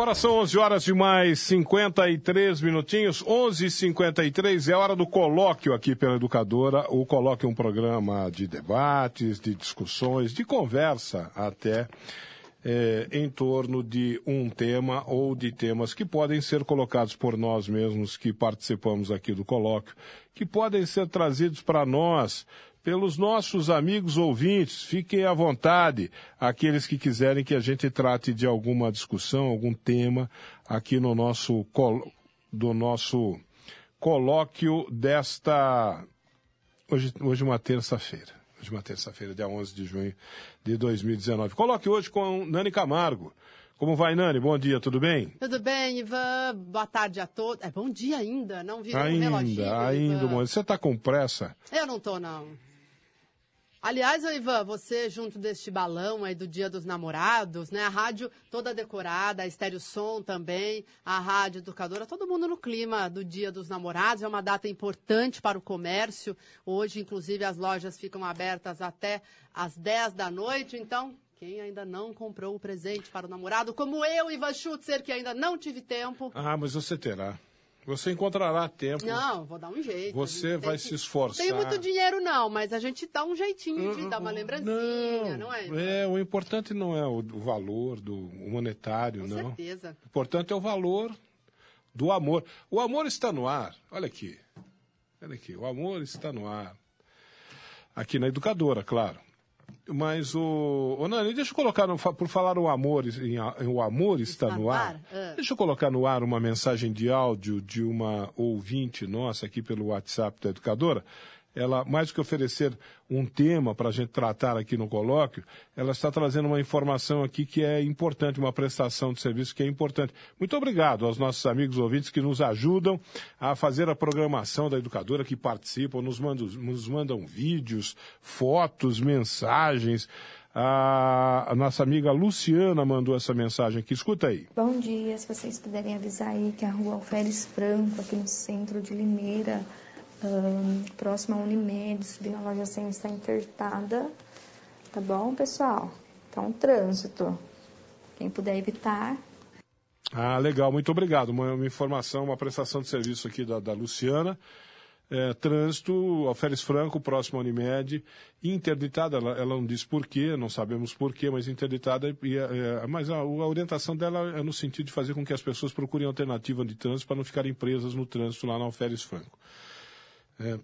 Agora são 11 horas de mais 53 minutinhos, 11h53, é hora do colóquio aqui pela Educadora. O colóquio é um programa de debates, de discussões, de conversa até é, em torno de um tema ou de temas que podem ser colocados por nós mesmos que participamos aqui do colóquio, que podem ser trazidos para nós pelos nossos amigos ouvintes. Fiquem à vontade, aqueles que quiserem que a gente trate de alguma discussão, algum tema aqui no nosso do nosso colóquio desta hoje hoje uma terça-feira. Hoje uma terça-feira, dia 11 de junho de 2019. Coloque hoje com Nani Camargo. Como vai, Nani? Bom dia, tudo bem? Tudo bem, Ivan. Boa tarde a todos. É bom dia ainda, não virou ainda, um reloginho, Ainda, Ivan. Você está com pressa? Eu não tô, não. Aliás, Ivan, você junto deste balão aí do Dia dos Namorados, né? A rádio toda decorada, a Estéreo Som também, a Rádio Educadora, todo mundo no clima do Dia dos Namorados. É uma data importante para o comércio. Hoje, inclusive, as lojas ficam abertas até às 10 da noite. Então, quem ainda não comprou o presente para o namorado, como eu, Ivan Schutzer, que ainda não tive tempo. Ah, mas você terá. Você encontrará tempo. Não, vou dar um jeito. Você vai que... se esforçar. Tem muito dinheiro, não, mas a gente dá um jeitinho de dar uma lembrancinha, não, não é? É, o importante não é o, valor do monetário, Com não. Com certeza. O importante é o valor do amor. O amor está no ar. Olha aqui. Olha aqui. O amor está no ar. Aqui na educadora, claro. Mas o. Ô, Nani, deixa eu colocar, no, por falar o amor, em, o amor está, está no ar. ar. Ah. Deixa eu colocar no ar uma mensagem de áudio de uma ouvinte nossa aqui pelo WhatsApp da educadora ela, mais do que oferecer um tema para a gente tratar aqui no colóquio, ela está trazendo uma informação aqui que é importante, uma prestação de serviço que é importante. Muito obrigado aos nossos amigos ouvintes que nos ajudam a fazer a programação da educadora, que participam, nos mandam, nos mandam vídeos, fotos, mensagens. A, nossa amiga Luciana mandou essa mensagem aqui. Escuta aí. Bom dia, se vocês puderem avisar aí que a rua Alferes Franco, aqui no centro de Limeira, um, próxima à Unimed, subindo a loja 100, está interditada. Tá bom, pessoal? Então, trânsito. Quem puder evitar. Ah, legal, muito obrigado. Uma, uma informação, uma prestação de serviço aqui da, da Luciana. É, trânsito, Alferes Franco, próximo à Unimed, interditada, ela, ela não diz porquê, não sabemos porquê, mas interditada, e, é, mas a, a, orientação dela é no sentido de fazer com que as pessoas procurem alternativa de trânsito para não ficarem presas no trânsito lá na Alferes Franco. É,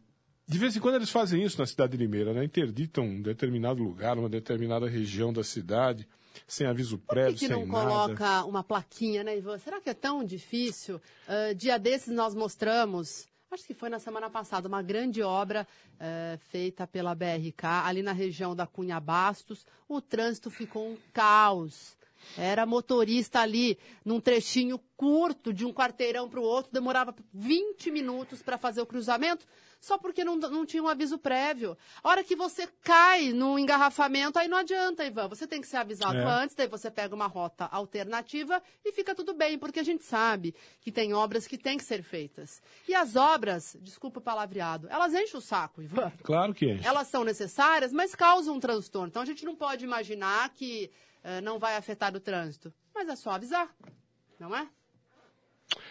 de vez em quando eles fazem isso na cidade de Limeira, né? interditam um determinado lugar, uma determinada região da cidade, sem aviso prévio, Por que, que sem não nada. coloca uma plaquinha, né, Ivan? Será que é tão difícil? Uh, dia desses nós mostramos, acho que foi na semana passada, uma grande obra uh, feita pela BRK, ali na região da Cunha Bastos. O trânsito ficou um caos. Era motorista ali num trechinho curto de um quarteirão para o outro, demorava 20 minutos para fazer o cruzamento, só porque não, não tinha um aviso prévio. A hora que você cai num engarrafamento, aí não adianta, Ivan. Você tem que ser avisado É. antes, daí você pega uma rota alternativa e fica tudo bem, porque a gente sabe que tem obras que têm que ser feitas. E as obras, desculpa o palavreado, elas enchem o saco, Ivan. Claro que enche. Elas são necessárias, mas causam um transtorno. Então a gente não pode imaginar que eh, não vai afetar o trânsito. Mas é só avisar, não é?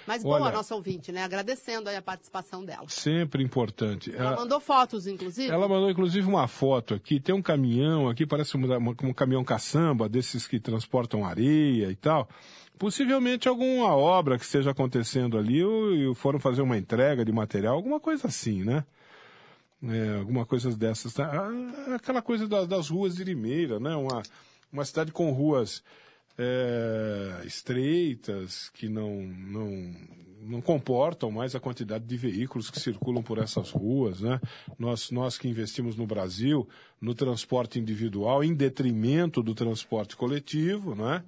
Mas boa Olha- a nossa ouvinte, né? Agradecendo a participação dela. Sempre importante. Ela Ela- mandou fotos, inclusive. Ela mandou inclusive uma foto aqui. Tem um caminhão aqui, parece um, um caminhão caçamba, desses que transportam areia e tal. Possivelmente alguma obra que esteja acontecendo ali ou, e foram fazer uma entrega de material, alguma coisa assim, né? É, alguma coisa dessas. tá? Ah, Aquela coisa das, das ruas de Limeira, né? Uma, uma cidade com ruas é, estreitas, que não, não, não comportam mais a quantidade de veículos que circulam por essas ruas, né? Nós, nós que investimos no Brasil no transporte individual em detrimento do transporte coletivo, né?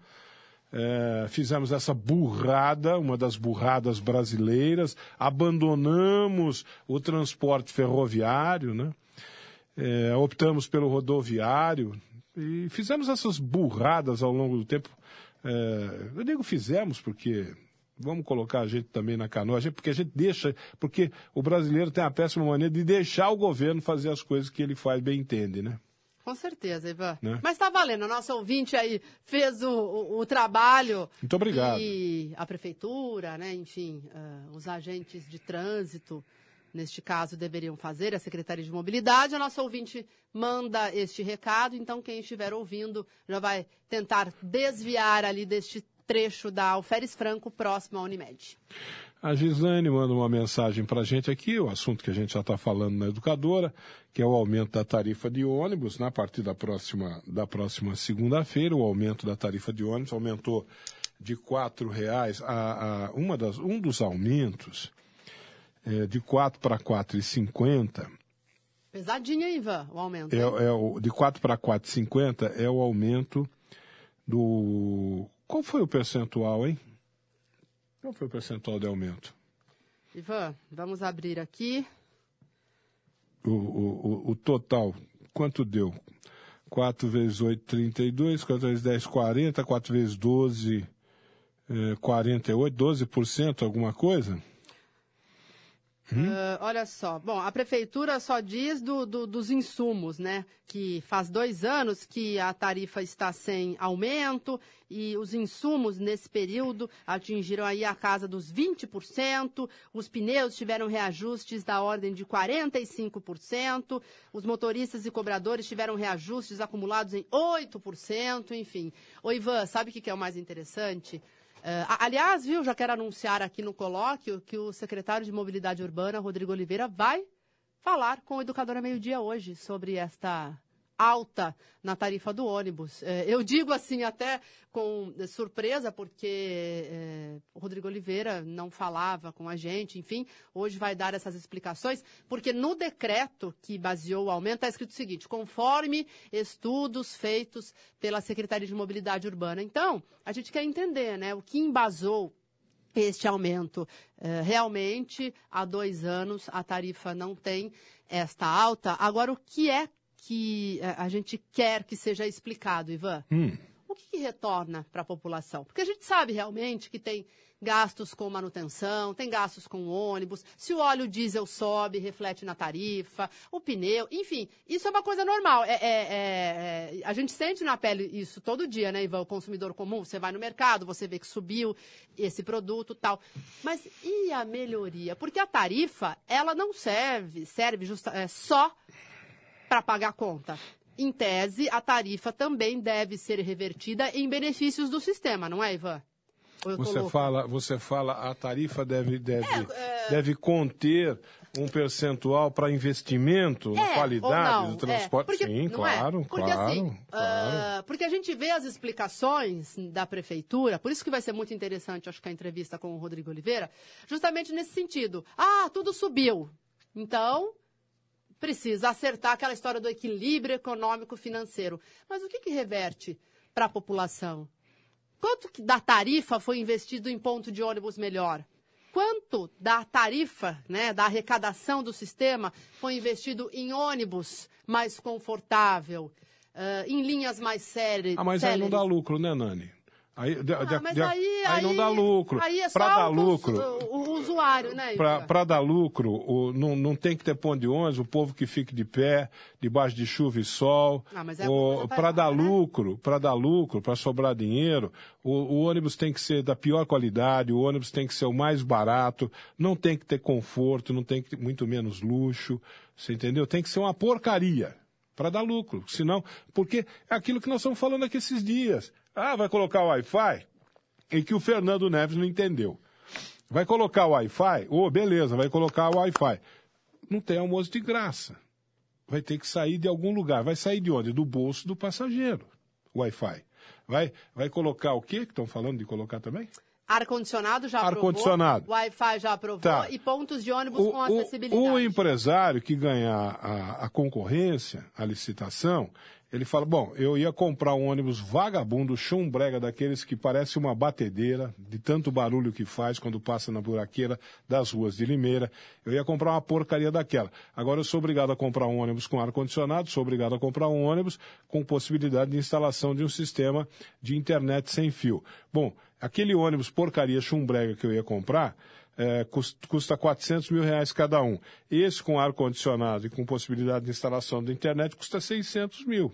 É, fizemos essa burrada, uma das burradas brasileiras, abandonamos o transporte ferroviário, né? É, optamos pelo rodoviário e fizemos essas burradas ao longo do tempo. É, eu digo fizemos porque vamos colocar a gente também na canoa, a gente- porque a gente deixa, porque o brasileiro tem a péssima maneira de deixar o governo fazer as coisas que ele faz bem entende, né? Com certeza, Ivan. Né? Mas tá valendo. A nossa ouvinte aí fez o, o- o trabalho. Muito obrigado. E a prefeitura, né, enfim, ah, os agentes de trânsito, neste caso, deveriam fazer, a Secretaria de Mobilidade. A nossa ouvinte manda este recado, então quem estiver ouvindo já vai tentar desviar ali deste trecho da Alferes Franco, próximo à Unimed. A Gislaine manda uma mensagem para a gente aqui, o assunto que a gente já está falando na educadora, que é o aumento da tarifa de ônibus, na partir da próxima, da próxima segunda-feira, o aumento da tarifa de ônibus aumentou de R$ reais a, a uma das, um dos aumentos é, de 4 para 4,50 Pesadinha, Ivan, o aumento. é, é o, de 4 para 4,50 é o aumento do. Qual foi o percentual, hein? Qual foi o percentual de aumento? Ivan, vamos abrir aqui. o, o, o- o total, quanto deu? 4 vezes 8, 32, 4 vezes 10, 40, 4 vezes 12, eh, 48, 12%, alguma coisa? Ah, olha só, bom, a prefeitura só diz do- do- dos insumos, né? Que faz dois anos que a tarifa está sem aumento e os insumos nesse período atingiram aí a casa dos 20%, os pneus tiveram reajustes da ordem de 45%, os motoristas e cobradores tiveram reajustes acumulados em 8%, enfim. Ô Ivan, sabe o que é o mais interessante? Eh, a- aliás, viu, já quero anunciar aqui no colóquio que o secretário de Mobilidade Urbana, Rodrigo Oliveira, vai falar com o Educadora Meio Dia hoje sobre esta alta na tarifa do ônibus. Eh, eu digo assim até com eh, surpresa, porque o Rodrigo Oliveira não falava com a gente, enfim, hoje vai dar essas explicações, porque no decreto que baseou o aumento está escrito o seguinte, conforme estudos feitos pela Secretaria de Mobilidade Urbana. Então, a gente quer entender né, o que embasou este aumento. Eh, realmente, há dois anos, a tarifa não tem esta alta. Agora, o que é que eh, a gente quer que seja explicado, Ivan? O que, que retorna para a população? Porque a gente sabe realmente que tem gastos com manutenção, tem gastos com ônibus, se o óleo diesel sobe, reflete na tarifa, o pneu, enfim, isso é uma coisa normal. É, é- é- é- a gente sente na pele isso todo dia, né, Ivan? O consumidor comum, você vai no mercado, você vê que subiu esse produto tal. Mas e a melhoria? Porque a tarifa, ela não serve, serve justa, é, só para pagar a conta. Em tese, a tarifa também deve ser revertida em benefícios do sistema, não é, Ivan? Você louca? fala, você fala, a tarifa deve, deve, É, deve conter um percentual para investimento na É, qualidade ou não, do transporte. é, porque- Sim, é? claro, Porque, claro, assim, claro. ah, porque a gente vê as explicações da prefeitura, por isso que vai ser muito interessante, acho que a entrevista com o Rodrigo Oliveira, justamente nesse sentido. Ah, tudo subiu. Então, precisa acertar aquela história do equilíbrio econômico-financeiro. Mas o que, que reverte para a população? Quanto que da tarifa foi investido em ponto de ônibus melhor? Quanto da tarifa, né, da arrecadação do sistema foi investido em ônibus mais confortável, ah, em linhas mais sérias? Ah, mas aí não dá lucro, né, Nani? Aí, de- Ah, de- mas de- aí, aí não dá lucro. Aí é só Para dar o, lucro, o, o usuário, né? Para dar lucro, o- não, não tem que ter ponto de ônibus, o povo que fique de pé, debaixo de chuva e sol. Ah, é para dar né? lucro, para dar lucro, para sobrar dinheiro, o, o ônibus tem que ser da pior qualidade, o ônibus tem que ser o mais barato, não tem que ter conforto, não tem que ter muito menos luxo, você entendeu? Tem que ser uma porcaria para dar lucro, senão, porque é aquilo que nós estamos falando aqui esses dias. Ah, vai colocar o Wi-Fi? E que o Fernando Neves não entendeu. Vai colocar o Wi-Fi? Ô, beleza, vai colocar o Wi-Fi. Não tem almoço de graça. Vai ter que sair de algum lugar. Vai sair de onde? Do bolso do passageiro. O Wi-Fi. Vai, vai colocar o quê que estão falando de colocar também? Ar-condicionado já aprovou. Ar-condicionado. Wi-Fi já aprovou. Tá. E pontos de ônibus O, com o- acessibilidade. o empresário que ganhar a, a concorrência, a licitação, ele fala, bom, eu ia comprar um ônibus vagabundo, chumbrega, daqueles que parece uma batedeira, de tanto barulho que faz quando passa na buraqueira das ruas de Limeira. Eu ia comprar uma porcaria daquela. Agora eu sou obrigado a comprar um ônibus com ar-condicionado, sou obrigado a comprar um ônibus com possibilidade de instalação de um sistema de internet sem fio. Bom, aquele ônibus porcaria chumbrega que eu ia comprar, é, cus- custa 400 mil reais cada um. Esse com ar-condicionado e com possibilidade de instalação da internet custa 600 mil.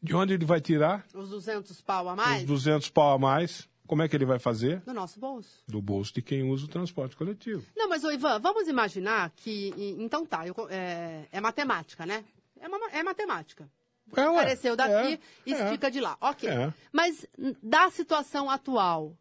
De onde ele vai tirar Os 200 pau a mais? os 200 pau a mais? Como é que ele vai fazer? Do nosso bolso. Do bolso de quem usa o transporte coletivo. Não, mas, ô, Ivan, vamos imaginar que. Então tá, eu é, é matemática, né? É, uma- é matemática. É. Apareceu daqui É, e é. fica de lá. Ok. É. Mas da situação atual,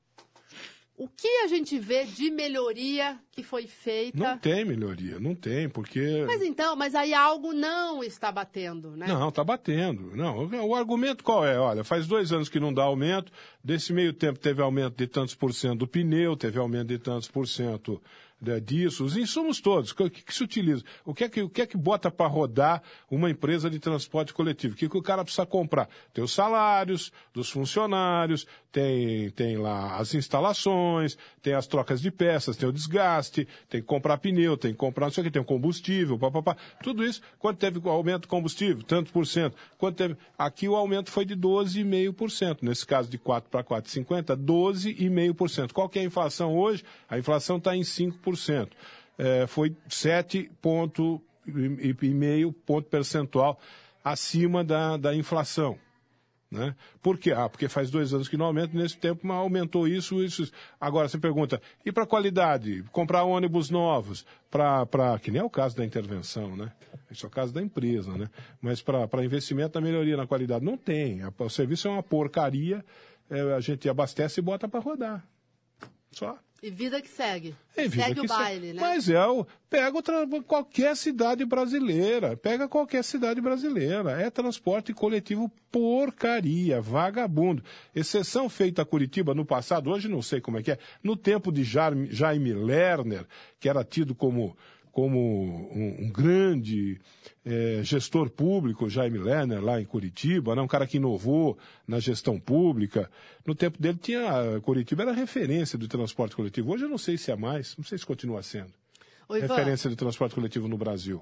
o que a gente vê de melhoria que foi feita? Não tem melhoria, não tem, porque. Mas então, mas aí algo não está batendo, né? Não, tá batendo. Não, o argumento qual é? Olha, faz dois anos que não dá aumento. Desse meio tempo teve aumento de tantos por cento do pneu, teve aumento de tantos por cento né, disso, os insumos todos, o que, que se utiliza? O que é que, o que, é que bota para rodar uma empresa de transporte coletivo? O que, que o cara precisa comprar? Tem os salários dos funcionários, tem, tem lá as instalações, tem as trocas de peças, tem o desgaste, tem que comprar pneu, tem que comprar não sei o que, tem o combustível, papapá. Tudo isso, quando teve aumento do combustível, tanto por cento. Quando teve, aqui o aumento foi de 12,5%. Nesse caso de 4 para 4,50, 12,5%. Qual que é a inflação hoje? A inflação está em 5%. É, foi 7 ponto e meio ponto percentual acima da, da inflação. Né? Por quê? Ah, porque faz dois anos que não aumenta, nesse tempo aumentou isso, isso. Agora você pergunta, e para qualidade? Comprar ônibus novos, para. Que nem é o caso da intervenção, né? Isso é o caso da empresa, né? Mas para investimento na melhoria na qualidade, não tem. O serviço é uma porcaria, é, a gente abastece e bota para rodar. Só. E vida que segue. É vida segue que o baile, né? Mas é o. Pega o tra- qualquer cidade brasileira. Pega qualquer cidade brasileira. É transporte coletivo porcaria, vagabundo. Exceção feita a Curitiba no passado, hoje não sei como é que é. No tempo de Jaime Lerner, que era tido como, como um, um grande eh, gestor público, Jaime Lerner, lá em Curitiba, né? um cara que inovou na gestão pública. No tempo dele tinha. Curitiba era referência do transporte coletivo. Hoje eu não sei se é mais, não sei se continua sendo. Ivan, Referência de transporte coletivo no Brasil.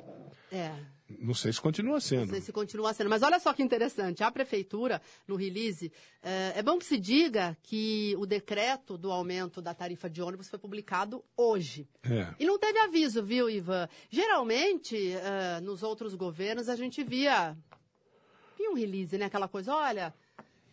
É. Não sei se continua Não sendo. sei se continua sendo. Mas olha só que interessante. A prefeitura, no release, eh, é bom que se diga que o decreto do aumento da tarifa de ônibus foi publicado hoje. É. E não teve aviso, viu, Ivan? Geralmente, eh, nos outros governos, a gente via, via um release, né? Aquela coisa, olha,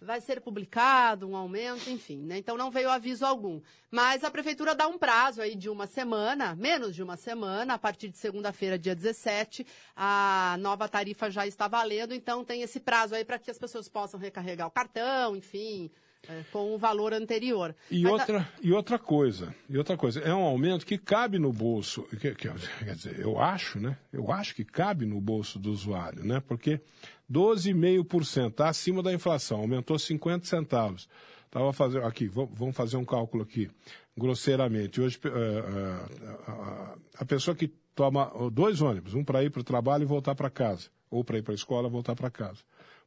vai ser publicado um aumento, enfim, né? Então não veio aviso algum. Mas a prefeitura dá um prazo aí de uma semana, menos de uma semana, a partir de segunda-feira, dia 17, a nova tarifa já está valendo, então tem esse prazo aí para que as pessoas possam recarregar o cartão, enfim, eh, com o valor anterior. E Mas a- outra, e outra coisa, e outra coisa, é um aumento que cabe no bolso, que- que- quer dizer, eu acho, né? Eu acho que cabe no bolso do usuário, né? Porque 12,5% está acima da inflação, aumentou 50 centavos. Tava fazendo aqui, va- vamos fazer um cálculo aqui, grosseiramente. Hoje eh, eh, a- a pessoa que toma dois ônibus, um para ir para o trabalho e voltar para casa, ou para ir para a escola e voltar para casa,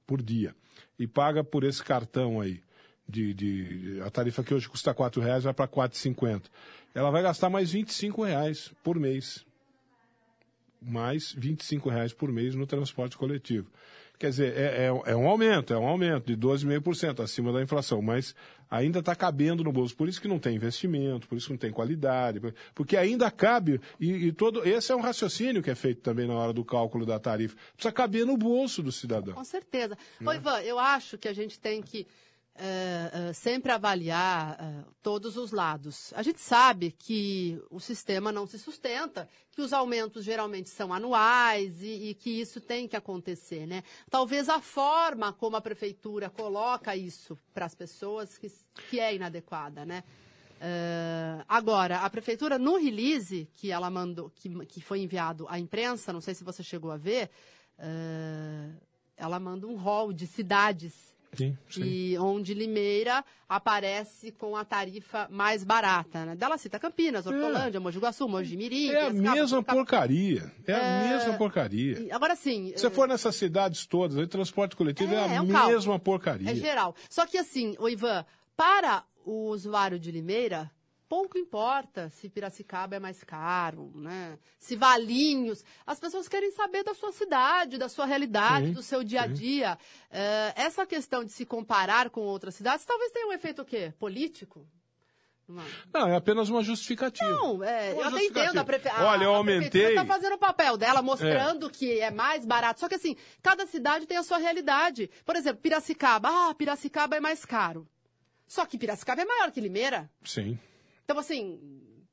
por dia, e paga por esse cartão aí de, de- a tarifa que hoje custa R$ reais vai para R$ 4,50. Ela vai gastar mais 25 reais por mês. Mais 25 reais por mês no transporte coletivo. Quer dizer, é, é, é um aumento, é um aumento de 12,5% acima da inflação, mas ainda está cabendo no bolso. Por isso que não tem investimento, por isso que não tem qualidade, porque ainda cabe, e, e, todo. Esse é um raciocínio que é feito também na hora do cálculo da tarifa. Precisa caber no bolso do cidadão. Com certeza. Né? Ô, Ivan, eu acho que a gente tem que uh, sempre avaliar uh, todos os lados. A gente sabe que o sistema não se sustenta, que os aumentos geralmente são anuais e, e que isso tem que acontecer, né? Talvez a forma como a prefeitura coloca isso para as pessoas que, que é inadequada, né? Uh, agora, a prefeitura, no release que ela mandou, que, que foi enviado à imprensa, não sei se você chegou a ver, uh, ela manda um rol de cidades Sim, sim. E onde Limeira aparece com a tarifa mais barata. Né? Dela cita Campinas, Hortolândia, é. Mogi Guaçu, Mogi Mirim. É a mesma porcaria. É, é, a mesma porcaria. Agora sim. Se você for nessas cidades todas, o transporte coletivo é, é a é um mesma porcaria. É geral. Só que assim, o Ivan, para o usuário de Limeira, pouco importa se Piracicaba é mais caro, né? se Valinhos. As pessoas querem saber da sua cidade, da sua realidade, sim, do seu dia a dia. É, essa questão de se comparar com outras cidades talvez tenha um efeito o quê? Político? Não, é apenas uma justificativa. Não, é, uma eu até entendo. A prefe... Olha, eu a aumentei. está fazendo o papel dela, mostrando é. que é mais barato. Só que assim, cada cidade tem a sua realidade. Por exemplo, Piracicaba. Ah, Piracicaba é mais caro. Só que Piracicaba é maior que Limeira. Sim. Então, assim,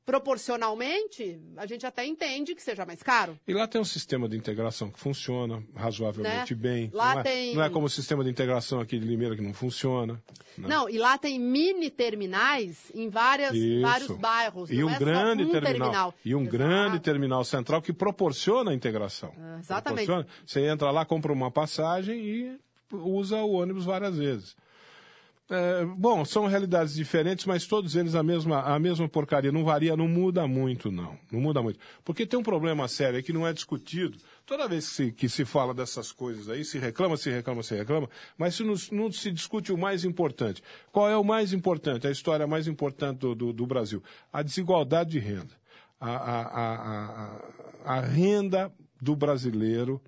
proporcionalmente, a gente até entende que seja mais caro. E lá tem um sistema de integração que funciona razoavelmente né? bem. Lá não é, tem... não é como o sistema de integração aqui de Limeira que não funciona. Né? Não, e lá tem mini terminais em várias, vários bairros. E um é grande um terminal, terminal, E um Exato. grande terminal central que proporciona a integração. Ah, exatamente. Você entra lá, compra uma passagem e usa o ônibus várias vezes. É, bom, são realidades diferentes, mas todos eles a mesma, a mesma porcaria. Não varia, não muda muito, não. Não muda muito. Porque tem um problema sério aí que não é discutido. Toda vez que se, que se fala dessas coisas aí, se reclama, se reclama, se reclama, mas se não, não, se discute o mais importante. Qual é o mais importante, a história mais importante do, do, do Brasil? A desigualdade de renda. A, a, a, a renda do brasileiro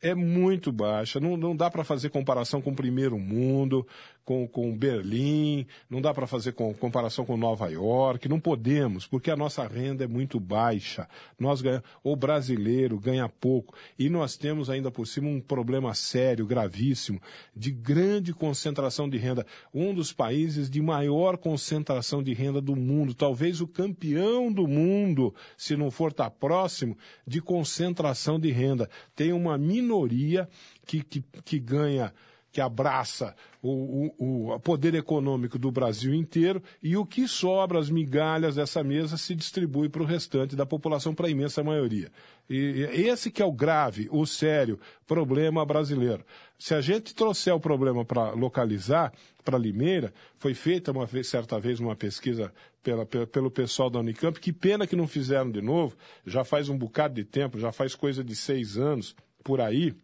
é muito baixa, não, não dá para fazer comparação com o primeiro mundo, com, com Berlim, não dá para fazer com, comparação com Nova York, não podemos, porque a nossa renda é muito baixa. Nós ganha, o brasileiro ganha pouco e nós temos ainda por cima um problema sério, gravíssimo, de grande concentração de renda. Um dos países de maior concentração de renda do mundo, talvez o campeão do mundo, se não for estar tá próximo, de concentração de renda. Tem uma minoria que, que, que ganha que abraça o, o, o, poder econômico do Brasil inteiro e o que sobra, as migalhas dessa mesa, se distribui para o restante da população, para a imensa maioria. E esse que é o grave, o sério problema brasileiro. Se a gente trouxer o problema para localizar, para Limeira, foi feita uma vez, certa vez uma pesquisa pela, pelo pessoal da Unicamp, que pena que não fizeram de novo, já faz um bocado de tempo, já faz coisa de seis anos por aí,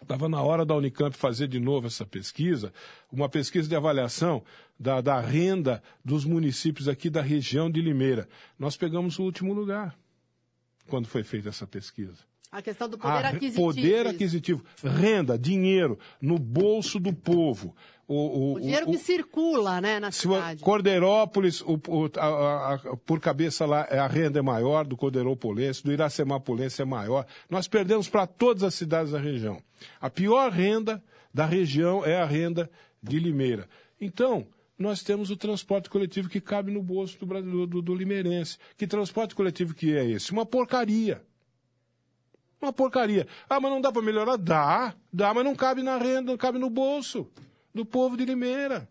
Estava na hora da Unicamp fazer de novo essa pesquisa, uma pesquisa de avaliação da, da renda dos municípios aqui da região de Limeira. Nós pegamos o último lugar quando foi feita essa pesquisa. A questão do poder a, aquisitivo. Poder aquisitivo. Renda, dinheiro, no bolso do povo. O, o, o dinheiro o, que circula né, na cidade. Cordeirópolis, o, a, a, por cabeça lá, é, a renda é maior do Cordeirópolis, do Iracemapolense é maior. Nós perdemos para todas as cidades da região. A pior renda da região é a renda de Limeira. Então, nós temos o transporte coletivo que cabe no bolso do, do, do, do limeirense. Que transporte coletivo que é esse? Uma porcaria. Uma porcaria. Ah, mas não dá para melhorar? Dá, dá, mas não cabe na renda, não cabe no bolso do povo de Limeira.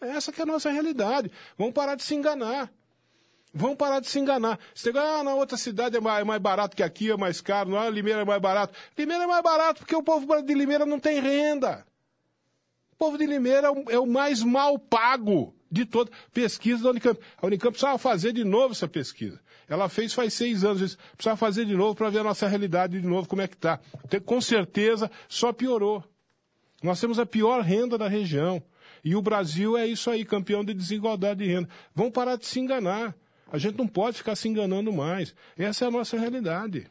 Essa que é a nossa realidade. Vamos parar de se enganar. Vamos parar de se enganar. Você ah, na outra cidade é mais, é mais barato que aqui, é mais caro, não, Limeira é mais barato. Limeira é mais barato porque o povo de Limeira não tem renda. O povo de Limeira é o, é mais mal pago de toda pesquisa da Unicamp. A Unicamp precisava fazer de novo essa pesquisa. Ela fez faz seis anos, precisava fazer de novo para ver a nossa realidade de novo, como é que está. Com certeza só piorou. Nós temos a pior renda da região. E o Brasil é isso aí, campeão de desigualdade de renda. Vamos parar de se enganar. A gente não pode ficar se enganando mais. Essa é a nossa realidade.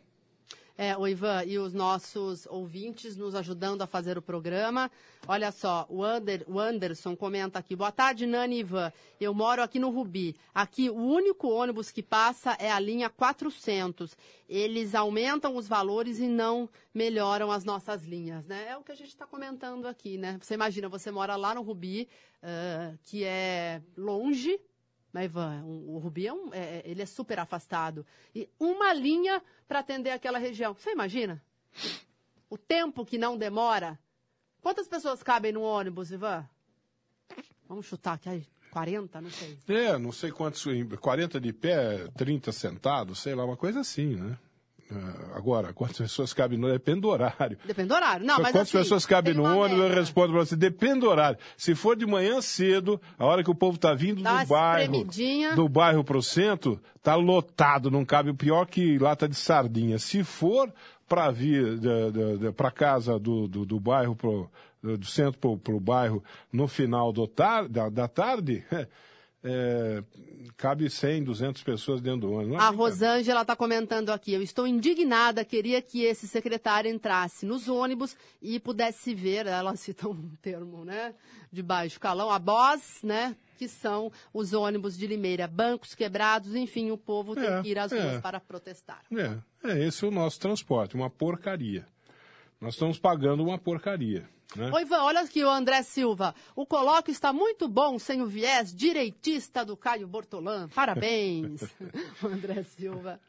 É, o Ivan, e os nossos ouvintes nos ajudando a fazer o programa. Olha só, o, Ander, o Anderson comenta aqui. Boa tarde, Nani e Ivan. Eu moro aqui no Rubi. Aqui, o único ônibus que passa é a linha 400. Eles aumentam os valores e não melhoram as nossas linhas, né? É o que a gente está comentando aqui, né? Você imagina, você mora lá no Rubi, uh, que é longe, né, Ivan? O, Rubi é, um, é, ele é super afastado. E uma linha para atender aquela região. Você imagina? O tempo que não demora. Quantas pessoas cabem no ônibus, Ivan? Vamos chutar aqui aí. 40, não sei. É, não sei quantos. 40 de pé, 30 sentados, sei lá, uma coisa assim, né? É, agora, quantas pessoas cabem no depende do horário. Depende do horário. Não, mas quantas assim, pessoas cabem no ônibus, eu respondo para você, depende do horário. Se for de manhã cedo, a hora que o povo está vindo Dá do bairro, do bairro para o centro, tá lotado, não cabe o pior que lata de sardinha. Se for para vir para casa do, do, do bairro pro, do centro para o bairro no final do tar, da, da tarde, é, cabe 100, 200 pessoas dentro do ônibus. A Rosângela está comentando aqui, eu estou indignada, queria que esse secretário entrasse nos ônibus e pudesse ver, ela cita um termo, né, de baixo calão, a voz, né, que são os ônibus de Limeira, bancos quebrados, enfim, o povo tem é, que ir às ruas é, para protestar. É, é, esse é o nosso transporte, uma porcaria. Nós estamos pagando uma porcaria. Né? Ivan, olha aqui o André Silva. O colóquio está muito bom sem o viés direitista do Caio Bortolã. Parabéns, André Silva.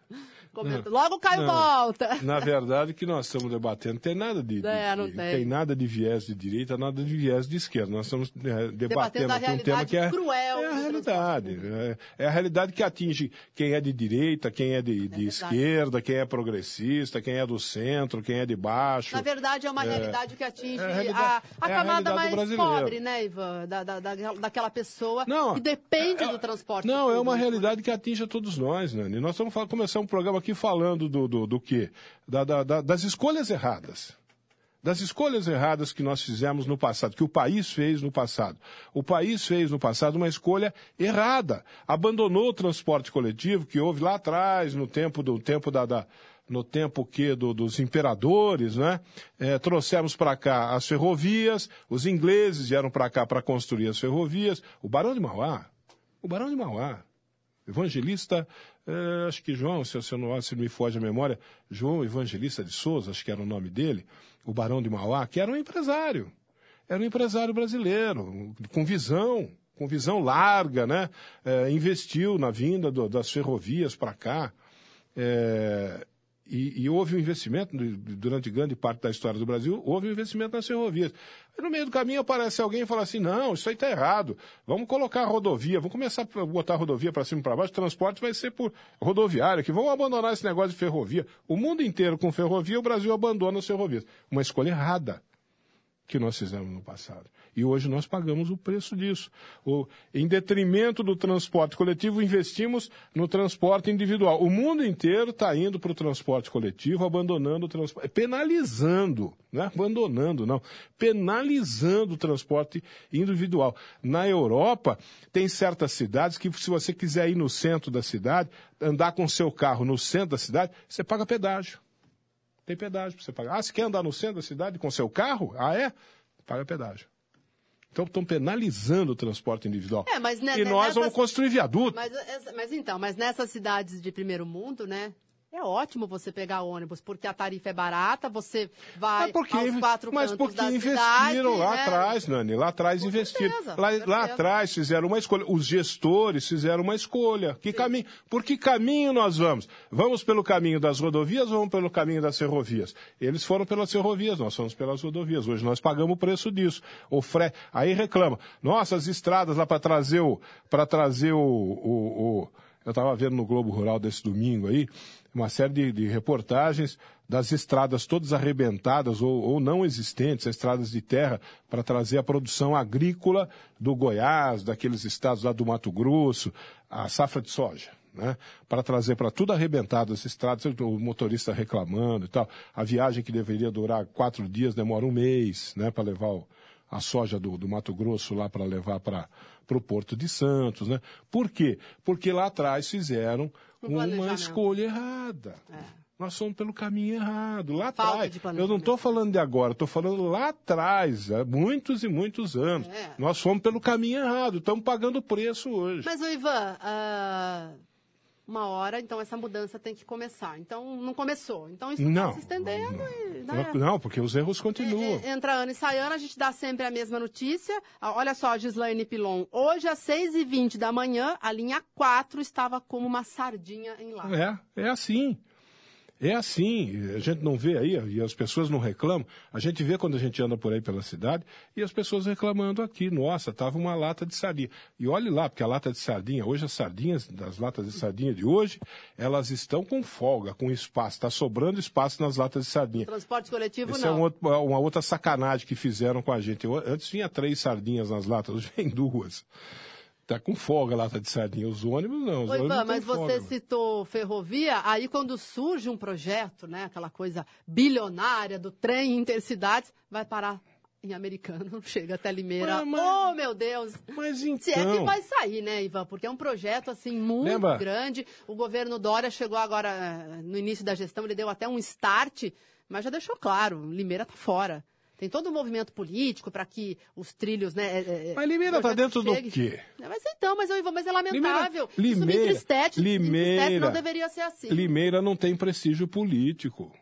Comenta. Logo o Caio não, volta. Na verdade, o que nós estamos debatendo tem nada de, de, é, não tem. tem. nada de viés de direita, nada de viés de esquerda. Nós estamos é, debatendo, aqui um tema que é, cruel é a realidade. É, é, a realidade que atinge quem é de direita, quem é de, de é esquerda, quem é progressista, quem é do centro, quem é de baixo. Na verdade, é uma é, realidade que atinge a, a, a camada mais pobre, né, Ivan? Da, da, da, daquela pessoa não, que depende do transporte. Não, público. é uma realidade que atinge a todos nós, Nani. Nós estamos começar um programa aqui falando do, do, do quê? Da, da, da, das escolhas erradas. Das escolhas erradas que nós fizemos no passado, que o país fez no passado. O país fez no passado uma escolha errada. Abandonou o transporte coletivo que houve lá atrás, no tempo do tempo da, da no tempo que do, dos imperadores, né? É, trouxemos para cá as ferrovias, os ingleses vieram para cá para construir as ferrovias. O Barão de Mauá, o Barão de Mauá, evangelista é, acho que João, se, se, não, se não me foge a memória, João Evangelista de Souza, acho que era o nome dele, o Barão de Mauá, que era um empresário. Era um empresário brasileiro, com visão, com visão larga, né? É, investiu na vinda do, das ferrovias para cá. É, e, e, houve um investimento, durante grande parte da história do Brasil, houve um investimento nas ferrovias. No meio do caminho aparece alguém e fala assim, não, isso aí está errado, vamos colocar a rodovia, vamos começar a botar a rodovia para cima e para baixo, o transporte vai ser por rodoviária, que vamos abandonar esse negócio de ferrovia. O mundo inteiro com ferrovia, o Brasil abandona as ferrovias. Uma escolha errada que nós fizemos no passado. E hoje nós pagamos o preço disso. O, em detrimento do transporte coletivo, investimos no transporte individual. O mundo inteiro está indo para o transporte coletivo, abandonando o transporte, penalizando, não é abandonando, não, penalizando o transporte individual. Na Europa, tem certas cidades que, se você quiser ir no centro da cidade, andar com seu carro no centro da cidade, você paga pedágio. Tem pedágio para você pagar. Ah, você quer andar no centro da cidade com seu carro? Ah, é? Paga pedágio. Então estão penalizando o transporte individual. É, mas, né, e nós nessas... vamos construir viaduto. Mas, mas então, mas nessas cidades de primeiro mundo, né? É ótimo você pegar ônibus, porque a tarifa é barata, você vai porque, aos quatro mas porque investiram cidade, lá né? atrás, Nani, lá atrás com investiram. Certeza, lá, lá, atrás fizeram uma escolha, os gestores fizeram uma escolha. Que caminho, por que caminho nós vamos? Vamos pelo caminho das rodovias ou vamos pelo caminho das ferrovias? Eles foram pelas ferrovias, nós fomos pelas rodovias. Hoje nós pagamos o preço disso. O fre... Aí reclama, nossa, as estradas lá para trazer o, para trazer o, o, o... eu estava vendo no Globo Rural desse domingo aí, uma série de, de reportagens das estradas todas arrebentadas ou, ou, não existentes, estradas de terra, para trazer a produção agrícola do Goiás, daqueles estados lá do Mato Grosso, a safra de soja. Né? Para trazer para tudo arrebentado as estradas, o motorista reclamando e tal. A viagem que deveria durar quatro dias demora um mês, né? Para levar o, a soja do, do Mato Grosso lá para levar para o Porto de Santos, né? Por quê? Porque lá atrás fizeram uma escolha errada. É. nós fomos pelo caminho errado, lá Falta atrás. Eu não estou falando de agora, estou falando lá atrás, há muitos e muitos anos. É. Nós fomos pelo caminho errado, estamos pagando o preço hoje. Mas, ô Ivan, ah, uma hora, então, essa mudança tem que começar. Então, não começou. Então, isso Não. está se estendendo e... né? Não, porque os erros continuam. É, é, Entra ano e sai ano, a gente dá sempre a mesma notícia. Ah, Olha só, Gislaine Pilon. Hoje, às 6h20 da manhã, a linha 4 estava como uma sardinha em lá. É, é assim. É assim, a gente não vê aí, e as pessoas não reclamam. A gente vê quando a gente anda por aí pela cidade e as pessoas reclamando aqui. Nossa, tava uma lata de sardinha. E olhe lá, porque a lata de sardinha, hoje as sardinhas, das latas de sardinha de hoje, elas estão com folga, com espaço. Está sobrando espaço nas latas de sardinha. Transporte coletivo, Essa é não. um outro- uma outra sacanagem que fizeram com a gente. Eu- Antes tinha três sardinhas nas latas, hoje vem duas. Tá com folga a lata de sardinha. Os ônibus não. Os Oi, ônibus Ivan, mas você folga. citou ferrovia, aí quando surge um projeto, né, aquela coisa bilionária do trem intercidades, vai parar em Americano, chega até Limeira. Mas- mas- Oh, meu Deus! Mas Se é que então... vai sair, né, Ivan? Porque é um projeto, assim, muito Lembra? grande. O governo Dória chegou agora, eh, no início da gestão, ele deu até um start, mas já deixou claro, Limeira tá fora. Tem todo um movimento político para que os trilhos, né? eh, eh, Mas Limeira tá projeto dentro do chegue. quê? É, Mas então, mas, eu, Ivan, mas é lamentável. Isso me Limeira- entristece, me entristece, Limeira- não deveria ser assim. Limeira não tem prestígio político.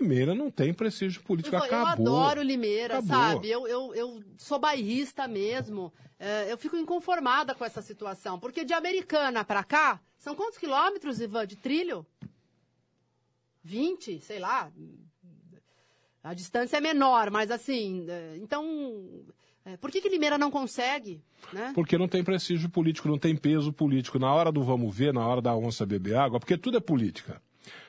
Limeira não tem prestígio político. Eu Acabou. adoro Limeira, Acabou. sabe? Eu, eu, eu sou bairrista mesmo. É, eu fico inconformada com essa situação. Porque de Americana para cá, são quantos quilômetros, Ivan, de trilho? 20, sei lá. A distância é menor, mas assim, é, então, é, por que, que Limeira não consegue, né? Porque não tem prestígio político, não tem peso político. Na hora do vamos ver, na hora da onça beber água, porque tudo é política.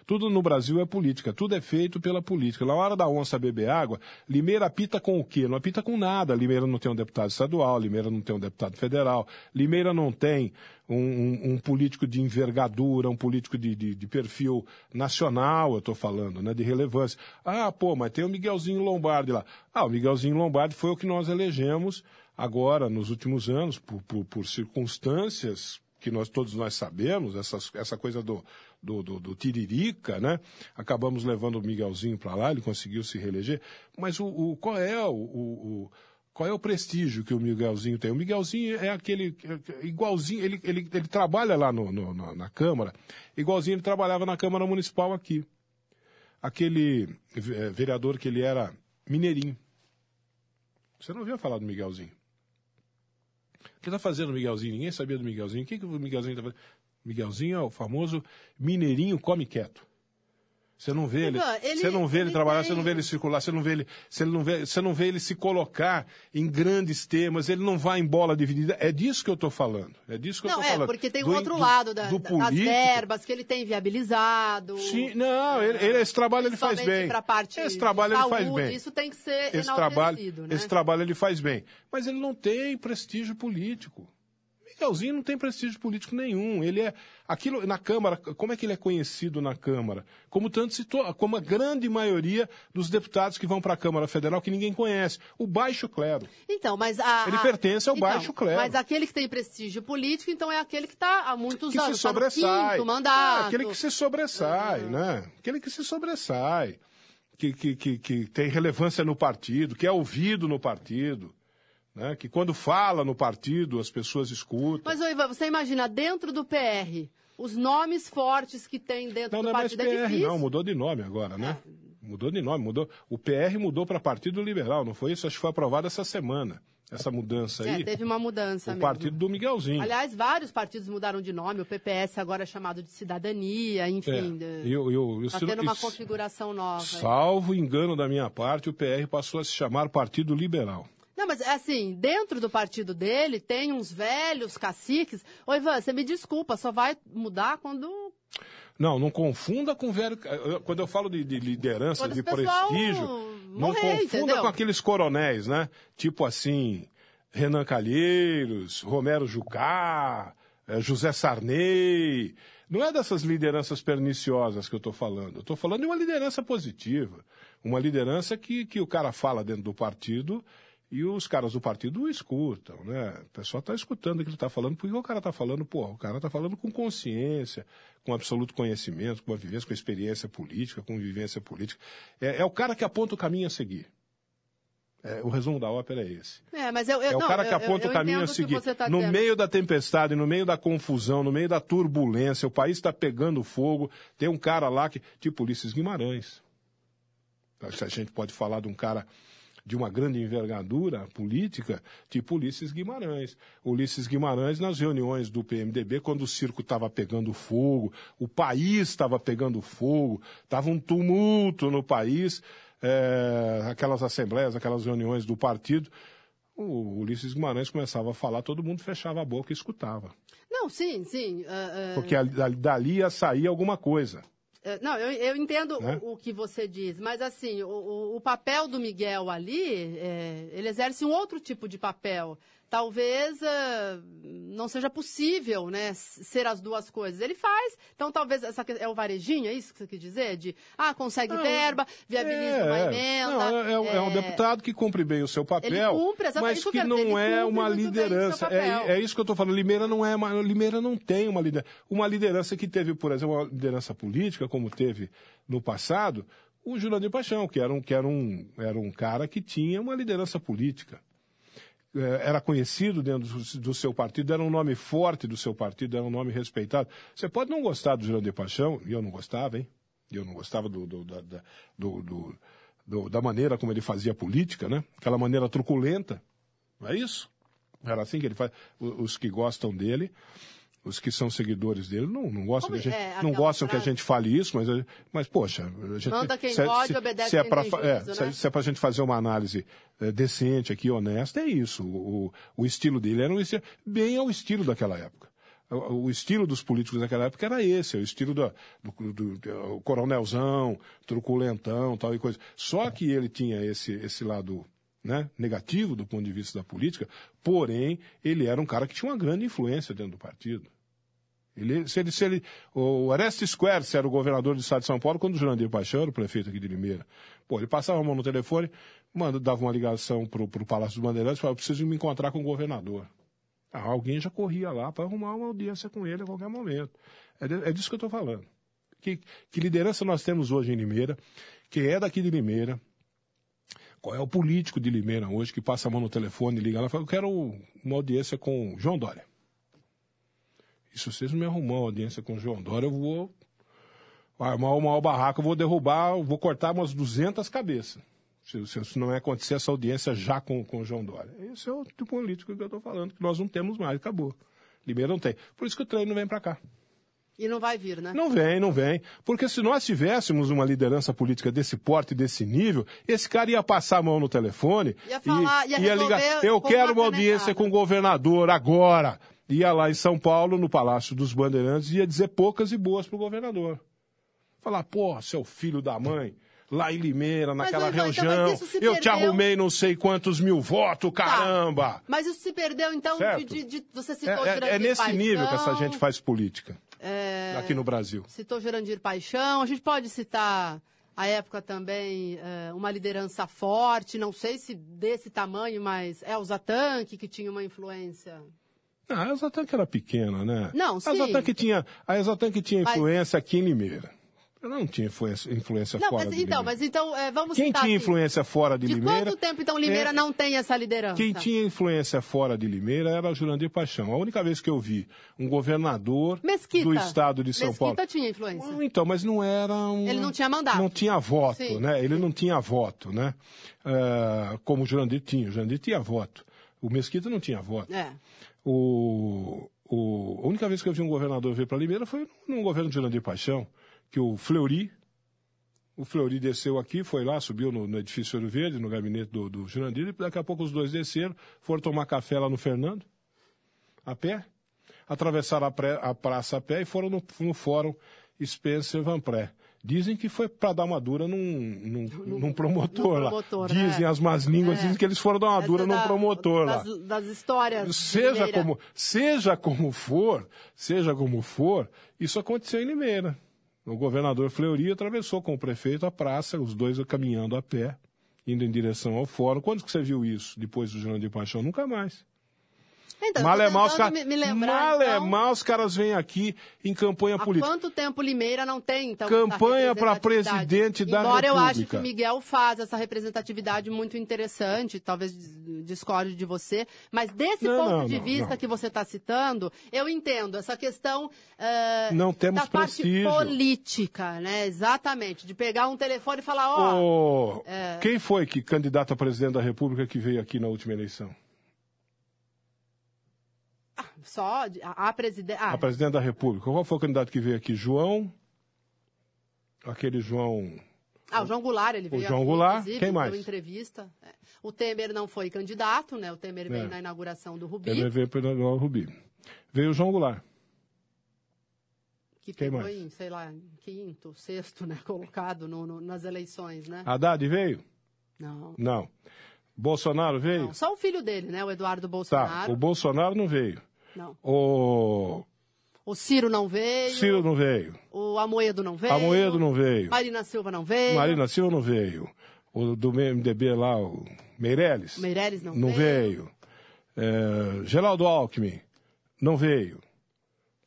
Tudo no Brasil é política, tudo é feito pela política. Na hora da onça beber água, Limeira apita com o quê? Não apita com nada. Limeira não tem um deputado estadual, Limeira não tem um deputado federal, Limeira não tem um, um- um político de envergadura, um político de, de- de perfil nacional, eu estou falando, né, de relevância. Ah, pô, mas tem o Miguelzinho Lombardi lá. Ah, o Miguelzinho Lombardi foi o que nós elegemos agora, nos últimos anos, por, por- por circunstâncias que nós todos nós sabemos, essas, essa coisa do, do, do, do Tiririca, né? Acabamos levando o Miguelzinho para lá, ele conseguiu se reeleger. Mas o, o- qual é o, o- qual é o prestígio que o Miguelzinho tem? O Miguelzinho é aquele é- é igualzinho, ele, ele, ele trabalha lá no, no- na, Câmara, igualzinho ele trabalhava na Câmara Municipal aqui. Aquele eh, vereador que ele era mineirinho. Você não ouviu falar do Miguelzinho? O que está fazendo o Miguelzinho? Ninguém sabia do Miguelzinho. O que, que o Miguelzinho está fazendo? Miguelzinho é o famoso mineirinho come quieto. Você não vê ele, ele- você não vê ele, ele trabalhar, tem- você não vê ele circular, você não vê ele, você não vê, você não vê ele se colocar em grandes temas, ele não vai em bola dividida. É disso que eu estou falando. É disso que eu Não, estou é, falando. porque tem o Do- outro do- lado da- do das verbas que ele tem viabilizado. Sim, não, ele- ele- esse trabalho ele faz bem. parte esse trabalho ele faz saúde, bem. Isso tem que ser esse trabalho, né? esse trabalho ele faz bem. Mas ele não tem prestígio político. Miguelzinho não tem prestígio político nenhum. Ele é aquilo na Câmara. Como é que ele é conhecido na Câmara? Como tanto se como a grande maioria dos deputados que vão para a Câmara Federal que ninguém conhece, o baixo clero. Então, mas a, Ele a- pertence ao então, baixo clero. Mas aquele que tem prestígio político, então é aquele que está há muitos que se anos, tá no sobressai. quinto mandato. É, aquele que se sobressai, né? Aquele que se sobressai, que, que, que, que tem relevância no partido, que é ouvido no partido, né? Que quando fala no partido as pessoas escutam. Mas, ô, Ivan, você imagina, dentro do PR, os nomes fortes que tem dentro não, do não é mais partido é PR, difícil. não, mudou de nome agora, né? Mudou de nome, mudou. O PR mudou para Partido Liberal, não foi isso? Acho que foi aprovado essa semana, essa mudança É, aí. teve uma mudança o mesmo. partido do Miguelzinho. Aliás, vários partidos mudaram de nome. O PPS agora é chamado de Cidadania, É, enfim. e o- e o- e o Está Ciro- tendo uma configuração nova. Salvo engano da minha parte, o PR passou a se chamar Partido Liberal. Não, mas assim, dentro do partido dele tem uns velhos caciques. Ô, Ivan, você me desculpa, só vai mudar quando. Não, não confunda com velho. Quando eu falo de, de liderança, Quando de prestígio, não morrer, confunda entendeu? com aqueles coronéis, né? Tipo assim, Renan Calheiros, Romero Jucá, eh, José Sarney. Não é dessas lideranças perniciosas que eu estou falando. Eu estou falando de uma liderança positiva. Uma liderança que, que o cara fala dentro do partido E os caras do partido escutam, né? O pessoal está escutando o que ele está falando, porque o cara está falando, pô, o cara está falando com consciência, com absoluto conhecimento, com a vivência, com a experiência política, com vivência política. É, é o cara que aponta o caminho a seguir. É, o resumo da ópera é esse. É, mas eu, eu, É o não, cara que eu- aponta eu o caminho a seguir. tá no dizendo. meio da tempestade, no meio da confusão, no meio da turbulência, o país está pegando fogo. Tem um cara lá que, tipo Ulisses Guimarães. A gente pode falar de um cara de uma grande envergadura política, tipo Ulisses Guimarães. Ulisses Guimarães, nas reuniões do PMDB, quando o circo estava pegando fogo, o país estava pegando fogo, estava um tumulto no país, é, aquelas assembleias, aquelas reuniões do partido, o Ulisses Guimarães começava a falar, todo mundo fechava a boca e escutava. Não, sim, sim. ah, ah, Porque ali- dali- dali ia sair alguma coisa. É, Não, eu, eu entendo Né? o, o que você diz, mas assim, o, o- o papel do Miguel ali, é, ele exerce um outro tipo de papel. Talvez ah, não seja possível, né, ser as duas coisas. Ele faz, então talvez essa é o varejinho, é isso que você quer dizer? De, ah, consegue verba, viabiliza uma emenda. Não, é, é um- é um é, deputado que cumpre bem o seu papel, Ele cumpre mas que que não é uma liderança. É, é isso que eu estou falando. Limeira não é uma, Limeira não tem uma liderança. Uma liderança que teve, por exemplo, uma liderança política, como teve no passado, o Jurandir Paixão, que era um, que era um, era um cara que tinha uma liderança política. Eh, era conhecido dentro do, seu partido, era um nome forte do seu partido, era um nome respeitado. Você pode não gostar do Jurandir Paixão, e eu não gostava, hein? Eu não gostava do, do- da, da- do- do- da maneira como ele fazia política, né? Aquela maneira truculenta, não é isso? Era assim que ele faz. Os que gostam dele, os que são seguidores dele, não, não gostam Como que a gente, é não gostam que a frase? gente fale isso, mas, mas poxa, a gente, Manda quem se, pode, se- obedece se é tem fa- é, juízo, se, né? se é para a gente fazer uma análise eh, decente aqui, honesta, é isso. O, o- estilo dele era um estilo, bem ao estilo daquela época. O, o estilo dos políticos daquela época era esse, é o estilo da- do, do- do- coronelzão, truculentão, tal e coisa. Só que ele tinha esse, esse lado né, negativo do ponto de vista da política, porém, ele era um cara que tinha uma grande influência dentro do partido. Ele, se ele, se ele, o Orestes Square era o governador do estado de São Paulo quando o Jurandir Paixão era o prefeito aqui de Limeira. Pô, ele passava a mão no telefone, manda, dava uma ligação pro, pro Palácio dos Bandeirantes e falava, preciso me encontrar com o governador. Ah, alguém já corria lá para arrumar uma audiência com ele a qualquer momento. É, de- é disso que eu estou falando. Que, que liderança nós temos hoje em Limeira, que é daqui de Limeira, qual é o político de Limeira hoje que passa a mão no telefone, liga lá e fala, eu quero uma audiência com João Dória. E se vocês não me arrumar uma audiência com o João Dória, eu vou armar o maior barraco, eu vou derrubar, eu vou cortar umas 200 cabeças. Se, se, se não é acontecer essa audiência já com, com o João Dória. Esse é o tipo político que eu estou falando, que nós não temos mais, acabou. Limeira não tem. Por isso que o treino não vem para cá. E não vai vir, né? Não vem, não vem. Porque se nós tivéssemos uma liderança política desse porte, desse nível, esse cara ia passar a mão no telefone Ia falar, e ia ia ligar. Eu quero uma audiência canetada." com o governador agora. Ia lá em São Paulo, no Palácio dos Bandeirantes, e ia dizer poucas e boas pro governador. Falar, pô, seu filho da mãe, lá em Limeira, naquela então, mas região, isso se eu te arrumei não sei quantos mil votos, Tá. caramba! Mas isso se perdeu, então, de, de- de- você É, citou é- Jurandir é nesse Paixão, nível que essa gente faz política é, aqui no Brasil. Citou Jurandir Paixão. A gente pode citar a época também é, uma liderança forte, não sei se desse tamanho, mas Elza Tanque, que tinha uma influência. Ah, a Exatan que era pequena, né? Não, A sim. Exatan que tinha, a Exatan que tinha Mas- influência aqui em Limeira. Ela não tinha influência, influência Não, fora mas, de então, Limeira. mas então, é, vamos Quem tinha assim, influência fora de, De Limeira... quanto tempo, então, Limeira é- não tem essa liderança? Quem tinha influência fora de Limeira era Jurandir Paixão. A única vez que eu vi um governador Mesquita. do estado de São Mesquita Paulo... tinha influência. Então, mas não era um... Ele não tinha mandato. Não tinha voto, Sim. né? Ele não tinha voto, né? Ah, como o Jurandir tinha. O Jurandir tinha voto. O Mesquita não tinha voto. É. O, o- a única vez que eu vi um governador vir para Limeira foi num governo de Jurandir Paixão, que o Fleury, o Fleury desceu aqui, foi lá, subiu no, no edifício Ouro Verde, no gabinete do, do Jurandir, e daqui a pouco os dois desceram, foram tomar café lá no Fernando, a pé, atravessaram a, pré- a praça a pé e foram no, no fórum Spencer Van Pré. Dizem que foi para dar uma dura num, num, num promotor no lá. promotor, Dizem né? as más línguas, É. dizem que eles foram dar uma Essa dura num da- promotor lá das, Das histórias. seja Limeira. como, seja como for, seja como for, isso aconteceu em Limeira. O governador Fleury atravessou com o prefeito a praça, os dois caminhando a pé, indo em direção ao fórum. Quando que você viu isso depois do Jurandir Paixão? Nunca mais. Então, Malemar, os, car... me, me lembrar, Malemar então, os caras vêm aqui em campanha há política. quanto tempo Limeira não tem, então, Campanha para presidente da Embora eu ache República. que Miguel faz essa representatividade muito interessante, talvez discorde de você, mas desse Não, ponto não, de não, vista que você está citando, eu entendo essa questão eh, Não temos da parte prestígio. política, né? Exatamente, de pegar um telefone e falar, ó, Ô, é. Quem foi que candidato a presidente da República que veio aqui na última eleição? Só a, a presidente... Ah, A presidente da República. Qual foi o candidato que veio aqui? João? Aquele João. Ah, o João Goulart, ele veio João aqui, Goulart, quem mais? entrevista. É. O Temer não foi candidato, né? O Temer veio É. na inauguração do Rubi, Ele veio para o Rubi. Veio o João Goulart. que quem mais? em, sei lá, em quinto, sexto, né? Colocado no- no- nas eleições, né? Haddad veio? Não. Não. Bolsonaro veio? não. Só o filho dele, né? O Eduardo Tá. Bolsonaro. O Bolsonaro não veio. Não. O O Ciro não veio. Ciro não veio. O Amoedo não veio. Amoedo não veio. Marina Silva não veio. Marina Silva não veio. O do MDB lá, o Meirelles? Meirelles não, não veio. É, Geraldo Alckmin não veio.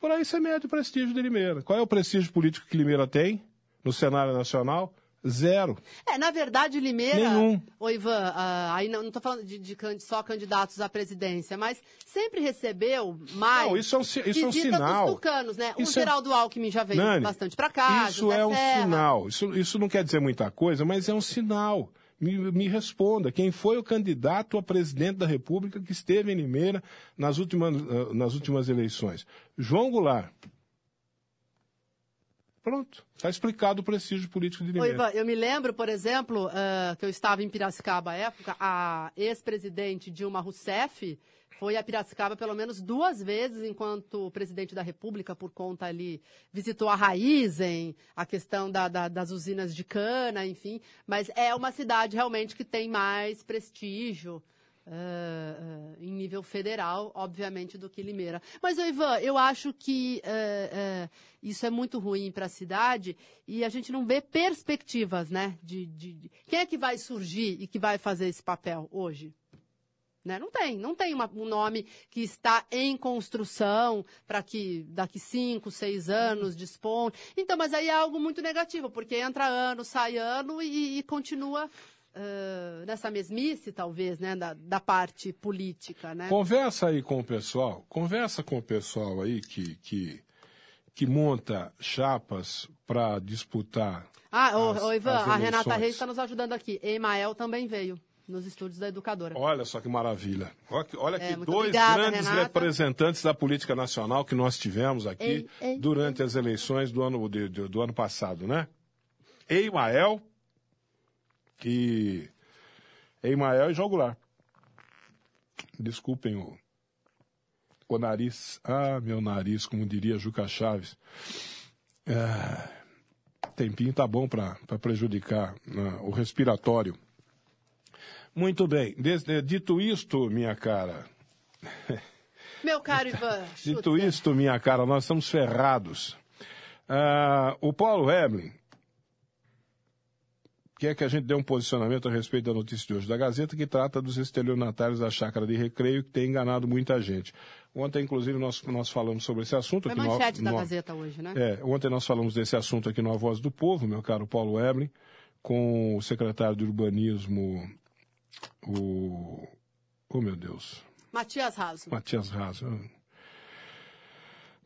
Por aí você mede o prestígio de Limeira. Qual é o prestígio político que Limeira tem no cenário nacional? Zero. É, na verdade, Limeira. Nenhum. Ô, Ivan, ah, aí não estou falando de, de só candidatos à presidência, mas sempre recebeu mais. Não, isso é um isso é um sinal. dos tucanos, né? Isso o é- Geraldo Alckmin já veio Nani, bastante para cá. Isso é um Serra. sinal. Isso, isso não quer dizer muita coisa, mas é um sinal. Me, me responda, quem foi o candidato a presidente da República que esteve em Limeira nas últimas, ah, nas últimas eleições? João Goulart. Pronto, está explicado o prestígio político de Limeira. Ivan, eu me lembro, por exemplo, ah, que eu estava em Piracicaba à época, a ex-presidente Dilma Rousseff foi a Piracicaba pelo menos duas vezes enquanto presidente da República, por conta ali, visitou a Raizen, a questão da- da- das usinas de cana, enfim. Mas é uma cidade realmente que tem mais prestígio. Ah, ah, em nível federal, obviamente, do que Limeira. Mas, Ivan, eu acho que ah, isso é muito ruim para a cidade e a gente não vê perspectivas, né? De, de- de- quem é que vai surgir e que vai fazer esse papel hoje? Né? Não tem, não tem uma- um nome que está em construção para que daqui cinco, seis anos desponte. Então, mas aí é algo muito negativo, porque entra ano, sai ano e, e continua nessa mesmice, talvez, né, da, da parte política, né? Conversa aí com o pessoal, conversa com o pessoal aí que, que, que monta chapas para disputar. Ah, as- ô, Ivan, a Renata. Reis está nos ajudando aqui. Emael também veio nos estúdios da Educadora. Olha só que maravilha. Olha que, olha É, que dois obrigada, grandes Renata. representantes da política nacional que nós tivemos aqui Ei, ei, durante as eleições do ano, de- de- do ano passado, né? Eimael e Eimael e João Goulart. Desculpem o, o nariz. Ah, meu nariz, como diria Juca Chaves. Ah, tempinho tá bom para prejudicar né, o respiratório. Muito bem. Des- eh, dito isto, minha cara, Meu caro Ivan, dito isto, minha cara, nós estamos ferrados. Ah, o Paulo Eblin quer que a gente dê um posicionamento a respeito da notícia de hoje da Gazeta, que trata dos estelionatários da chácara de recreio, que tem enganado muita gente. Ontem, inclusive, nós, nós falamos sobre esse assunto. foi aqui no- manchete da no- Gazeta hoje, né? é, ontem nós falamos desse assunto aqui no A Voz do Povo, meu caro Paulo Eblin, com o secretário de Urbanismo, o... Oh, meu Deus. Matias Raso. Matias Raso.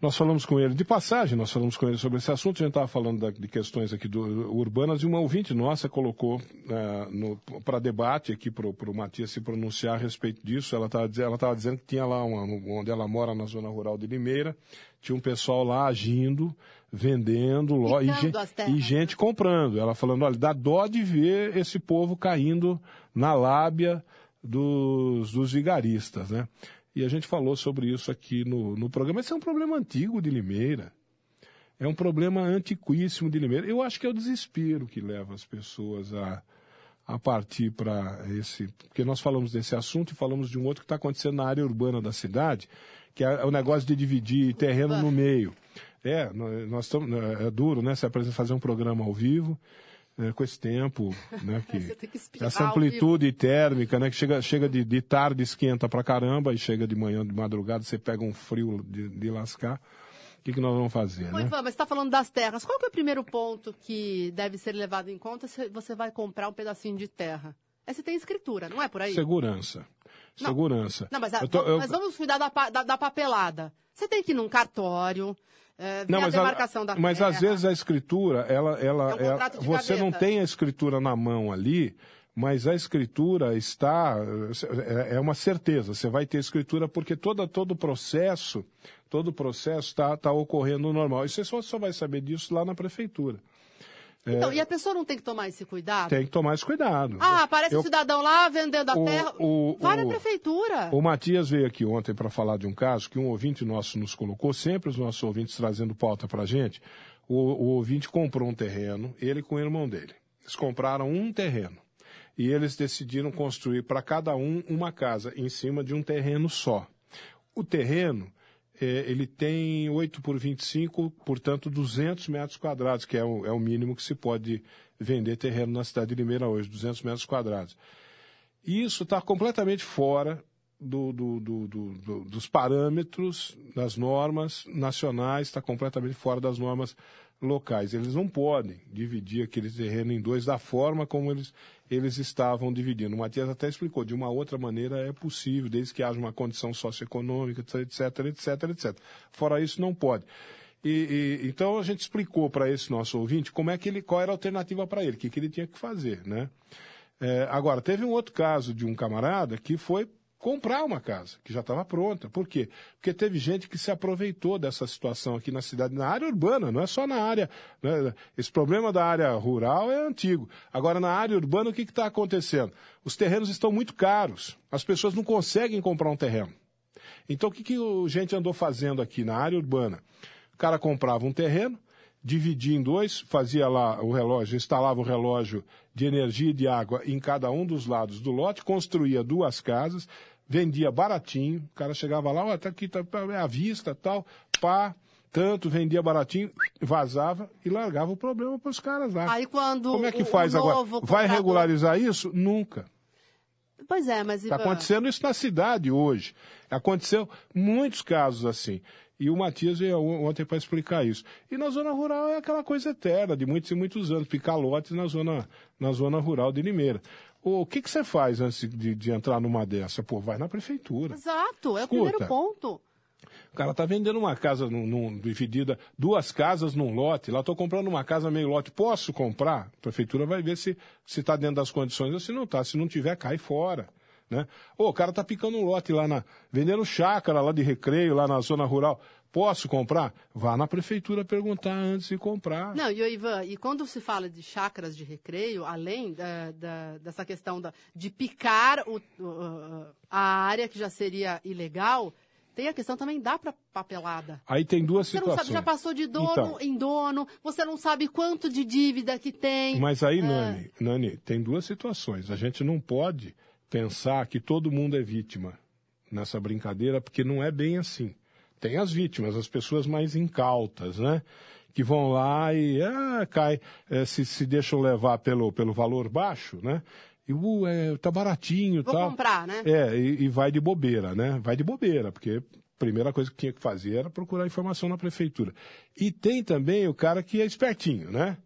Nós falamos com ele, de passagem, nós falamos com ele sobre esse assunto, a gente estava falando da- de questões aqui do, urbanas, e uma ouvinte nossa colocou para debate aqui para o Matias se pronunciar a respeito disso. Ela estava ela tava dizendo que tinha lá, uma, onde ela mora, na zona rural de Limeira, tinha um pessoal lá agindo, vendendo, lo- e, Picando gen- as terras, e gente comprando. Ela falando, olha, dá dó de ver esse povo caindo na lábia dos, dos vigaristas, né? E a gente falou sobre isso aqui no, no programa. Esse é um problema antigo de Limeira. É um problema antiquíssimo de Limeira. Eu acho que é o desespero que leva as pessoas a, a partir para esse. Porque nós falamos desse assunto e falamos de um outro que está acontecendo na área urbana da cidade, que é o negócio de dividir terreno no meio. É, nós estamos. É duro, né? Você apresenta fazer um programa ao vivo. É, com esse tempo, né? Que, que essa amplitude térmica, né? Que chega, chega de, de tarde, esquenta pra caramba, e chega de manhã, de madrugada, você pega um frio de, de lascar. O que, que nós vamos fazer, Ô, né? Ivan, mas você está falando das terras. Qual que é o primeiro ponto que deve ser levado em conta se você vai comprar um pedacinho de terra? É se tem escritura, não é por aí? Segurança. Não. Segurança. Não, mas, a- tô- eu- mas vamos cuidar da, da- da papelada. Você tem que ir num cartório, é, Não, a mas, a- demarcação da mas terra. às vezes a escritura, ela, ela, É um ela- você não gaveta. tem a escritura na mão ali, mas a escritura está, é é uma certeza, você vai ter escritura porque toda, todo o processo, todo o processo está tá ocorrendo normal. E você só, só vai saber disso lá na prefeitura. Então, e a pessoa não tem que tomar esse cuidado? Tem que tomar esse cuidado. Ah, aparece Eu- um cidadão lá vendendo a O- terra. o- Vai o- na prefeitura. O Matias veio aqui ontem para falar de um caso que um ouvinte nosso nos colocou, sempre os nossos ouvintes trazendo pauta para a gente. O, o ouvinte comprou um terreno, ele com o irmão dele. Eles compraram um terreno. E eles decidiram construir para cada um uma casa em cima de um terreno só. O terreno, ele tem 8 por 25, portanto 200 metros quadrados, que é o, é o mínimo que se pode vender terreno na cidade de Limeira hoje, 200 metros quadrados. E isso está completamente fora do- do- do- dos parâmetros, das normas nacionais, está completamente fora das normas locais. Eles não podem dividir aquele terreno em dois da forma como eles, eles estavam dividindo. O Matias até explicou, de uma outra maneira é possível, desde que haja uma condição socioeconômica, etc, etc, etc. Fora isso, não pode. E, e- então a gente explicou para esse nosso ouvinte como é que ele, qual era a alternativa para ele, o que, que ele tinha que fazer, né? É, agora, teve um outro caso de um camarada que foi comprar uma casa, que já estava pronta. Por quê? Porque teve gente que se aproveitou dessa situação aqui na cidade, na área urbana, não é só na área. né? Esse problema da área rural é antigo. Agora, na área urbana, o que está acontecendo? Os terrenos estão muito caros. As pessoas não conseguem comprar um terreno. Então, o que, que a gente andou fazendo aqui na área urbana? O cara comprava um terreno, dividia em dois, fazia lá o relógio, instalava o relógio de energia e de água em cada um dos lados do lote, construía duas casas, vendia baratinho, o cara chegava lá, ó, tá aqui, tá é à vista, tal, pá, tanto, vendia baratinho, vazava e largava o problema para os caras lá. Aí quando Como é que o- faz o agora? novo Vai comprador- regularizar isso? Nunca. Pois é, mas Está Ivan, acontecendo isso na cidade hoje. Aconteceu muitos casos assim. E o Matias veio ontem para explicar isso. E na zona rural é aquela coisa eterna, de muitos e muitos anos, picalotes na zona, na zona rural de Limeira. O que, que você faz antes de, de entrar numa dessa? Pô, vai na prefeitura. Exato, é o Escuta. primeiro ponto. O cara tá vendendo uma casa num, num- dividida, duas casas num lote. Lá estou comprando uma casa meio lote. Posso comprar? A prefeitura vai ver se se está dentro das condições ou se não está. Se não tiver, cai fora. Né? Ô, o cara tá picando um lote lá na. vendendo chácara lá de recreio, lá na zona rural. Posso comprar? Vá na prefeitura perguntar antes de comprar. Não, e Ivan, e quando se fala de chácaras de recreio, além da- da- dessa questão da- de picar o- a área que já seria ilegal, tem a questão também da pra- papelada. Aí tem duas Você não situações. sabe, já passou de dono Então. em dono, você não sabe quanto de dívida que tem. Mas aí, É. Nani, Nani, tem duas situações. A gente não pode pensar que todo mundo é vítima nessa brincadeira, porque não é bem assim. Tem as vítimas, as pessoas mais incautas, né? Que vão lá e ah, cai, eh, se, se deixam levar pelo, pelo valor baixo, né? E uh, é, tá baratinho Vou tal. comprar, né? É, e, e vai de bobeira, né? Vai de bobeira, porque a primeira coisa que tinha que fazer era procurar informação na prefeitura. E tem também o cara que é espertinho, né?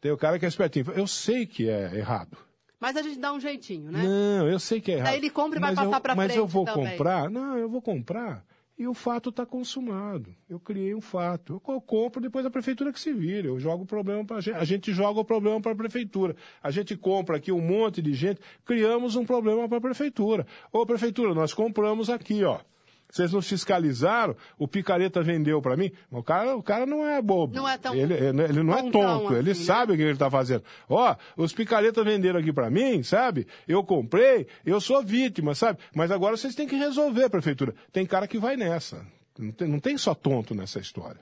Tem o cara que é espertinho. Eu sei que é errado. Mas a gente dá um jeitinho, né? Não, eu sei que é errado. Daí ele compra e vai passar eu, pra Mas eu frente vou também. comprar? Não, eu vou comprar e o fato está consumado. Eu criei um fato. Eu co- compro, depois a prefeitura que se vira. Eu jogo o problema para a gente. A gente joga o problema para a prefeitura. A gente compra aqui um monte de gente, criamos um problema para a prefeitura. Ô, prefeitura, nós compramos aqui, ó. Vocês não fiscalizaram, o picareta vendeu para mim. O cara, o cara não é bobo. Não é tão Ele, ele não é tonto, ele assim, né? sabe o que ele está fazendo. Ó, os picaretas venderam aqui para mim, sabe? Eu comprei, eu sou vítima, sabe? Mas agora vocês têm que resolver, prefeitura. Tem cara que vai nessa. Não tem, não tem só tonto nessa história.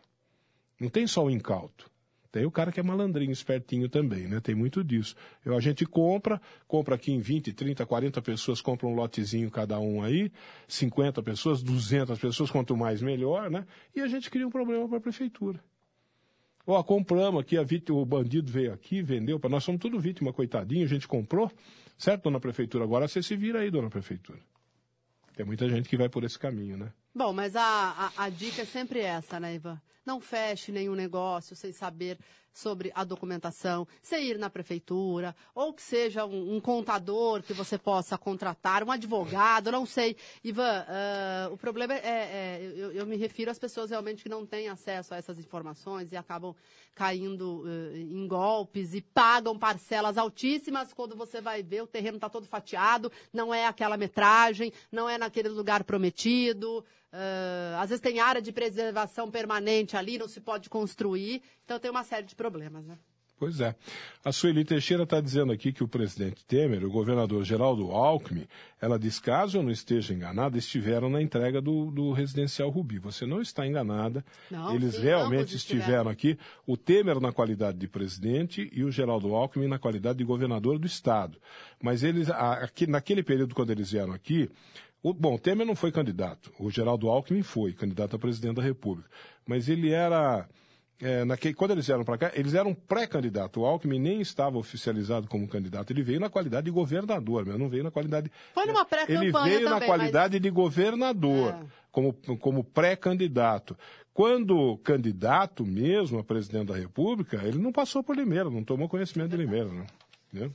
Não tem só o incauto. Tem o cara que é malandrinho, espertinho também, né? Tem muito disso. Eu, a gente compra, compra aqui em 20, 30, 40 pessoas, compra um lotezinho cada um aí, 50 pessoas, 200 pessoas, quanto mais melhor, né? E a gente cria um problema para a prefeitura. Ó, compramos aqui, a vítima, o bandido veio aqui, vendeu, para nós somos tudo vítima, coitadinho, a gente comprou, certo, dona prefeitura? Agora você se vira aí, dona prefeitura. Tem muita gente que vai por esse caminho, né? Bom, mas a, a, a dica é sempre essa, né, Ivan? Não feche nenhum negócio sem saber sobre a documentação, sem ir na prefeitura, ou que seja um, um contador que você possa contratar, um advogado, não sei. Ivan, uh, o problema é, é eu, eu, me refiro às pessoas realmente que não têm acesso a essas informações e acabam caindo uh, em golpes e pagam parcelas altíssimas quando você vai ver o terreno está todo fatiado, não é aquela metragem, não é naquele lugar prometido. Uh, às vezes tem área de preservação permanente ali, não se pode construir. Então tem uma série de problemas, né? Pois é. A Sueli Teixeira está dizendo aqui que o presidente Temer, o governador Geraldo Alckmin, ela diz, caso eu não esteja enganada, estiveram na entrega do, do residencial Rubi. Você não está enganada. Não, Eles sim, realmente estiveram aqui. O Temer na qualidade de presidente e o Geraldo Alckmin na qualidade de governador do Estado. Mas eles, aqui, naquele período, quando eles vieram aqui, o, bom, o Temer não foi candidato. O Geraldo Alckmin foi candidato a presidente da República. Mas ele era é, naquele, quando eles vieram para cá, eles eram pré-candidato. O Alckmin nem estava oficializado como candidato. Ele veio na qualidade de governador, mas não veio na qualidade. Foi numa pré-campanha Ele veio também, na qualidade mas... de governador, é. como, como pré-candidato. Quando candidato mesmo a presidente da República, ele não passou por Limeira, não tomou conhecimento de Limeira, não. Né?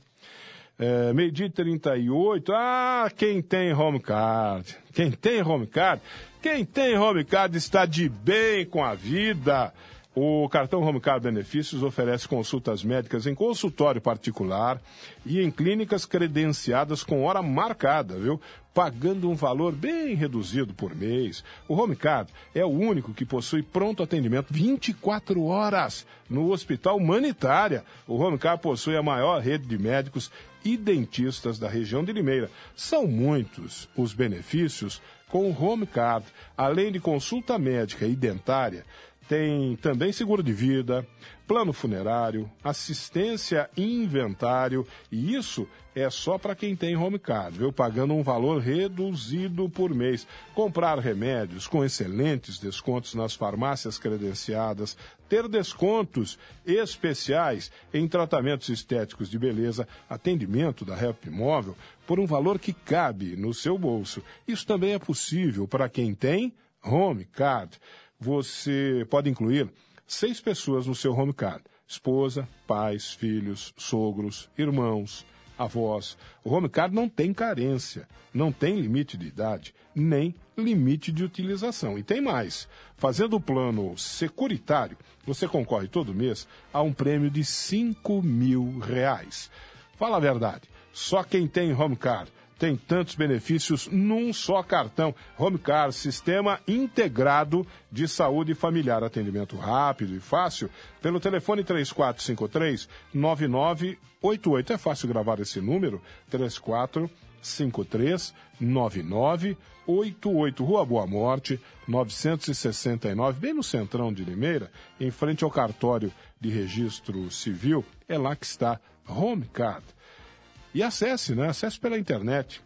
É, meio-dia 38. Ah, quem tem home card? Quem tem home card? Quem tem home card está de bem com a vida. O cartão Home Card Benefícios oferece consultas médicas em consultório particular e em clínicas credenciadas com hora marcada, viu? Pagando um valor bem reduzido por mês. O Home Card é o único que possui pronto atendimento 24 horas no Hospital Humanitária. O Home Card possui a maior rede de médicos e dentistas da região de Limeira. São muitos os benefícios com o Home Card, além de consulta médica e dentária tem também seguro de vida, plano funerário, assistência inventário, e isso é só para quem tem home card, viu? Pagando um valor reduzido por mês. Comprar remédios com excelentes descontos nas farmácias credenciadas, ter descontos especiais em tratamentos estéticos de beleza, atendimento da Help Móvel por um valor que cabe no seu bolso. Isso também é possível para quem tem home card você pode incluir seis pessoas no seu home card: esposa, pais, filhos, sogros, irmãos, avós. O home card não tem carência, não tem limite de idade, nem limite de utilização. E tem mais: fazendo o plano securitário, você concorre todo mês a um prêmio de 5 mil reais. Fala a verdade, só quem tem home card tem tantos benefícios num só cartão. Homecar, sistema integrado de saúde familiar. Atendimento rápido e fácil pelo telefone 3453 9988. É fácil gravar esse número? 3453 9988. Rua Boa Morte, 969, bem no centrão de Limeira, em frente ao cartório de registro civil. É lá que está Homecard. E acesse, né? Acesse pela internet.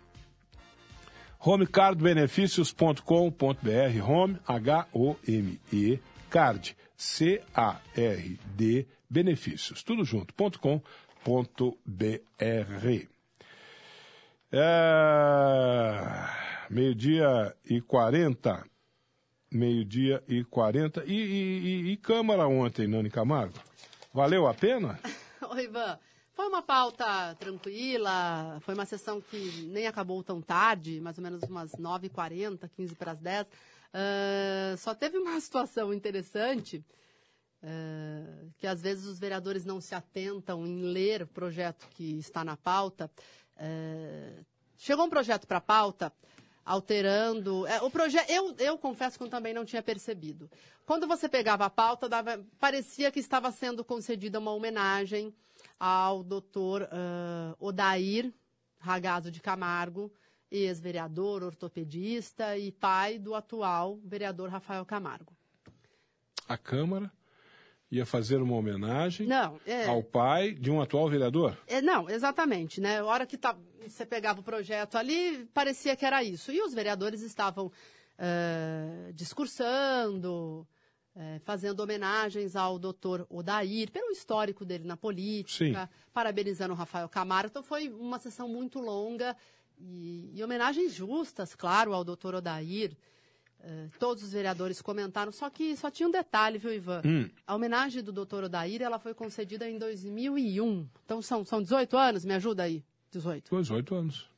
homecardbenefícios.com.br Home, H-O-M-E, card, C-A-R-D, benefícios, tudo junto, ponto com, ponto B-R. É... Meio-dia e quarenta. Meio-dia e quarenta. E, e, e, Câmara ontem, Nani Camargo? Valeu a pena? Oi, Ivan. Foi uma pauta tranquila, foi uma sessão que nem acabou tão tarde, mais ou menos umas 9h40, 15 para as 10. Uh, só teve uma situação interessante, uh, que às vezes os vereadores não se atentam em ler o projeto que está na pauta. Uh, chegou um projeto para a pauta alterando. É, o projeto, eu, eu confesso que eu também não tinha percebido. Quando você pegava a pauta, dava, parecia que estava sendo concedida uma homenagem ao doutor uh, Odair Ragazzo de Camargo, ex-vereador, ortopedista e pai do atual vereador Rafael Camargo. A Câmara ia fazer uma homenagem não, é, ao pai de um atual vereador? É, não, exatamente. Né? A hora que tá, você pegava o projeto ali, parecia que era isso. E os vereadores estavam uh, discursando, é, fazendo homenagens ao doutor Odair, pelo histórico dele na política, Sim. parabenizando o Rafael Camargo. Então foi uma sessão muito longa e, e homenagens justas, claro, ao doutor Odair. É, todos os vereadores comentaram, só que só tinha um detalhe, viu, Ivan? Hum. A homenagem do doutor Odair, ela foi concedida em 2001. Então são, são 18 anos, me ajuda aí. 18. 18 anos.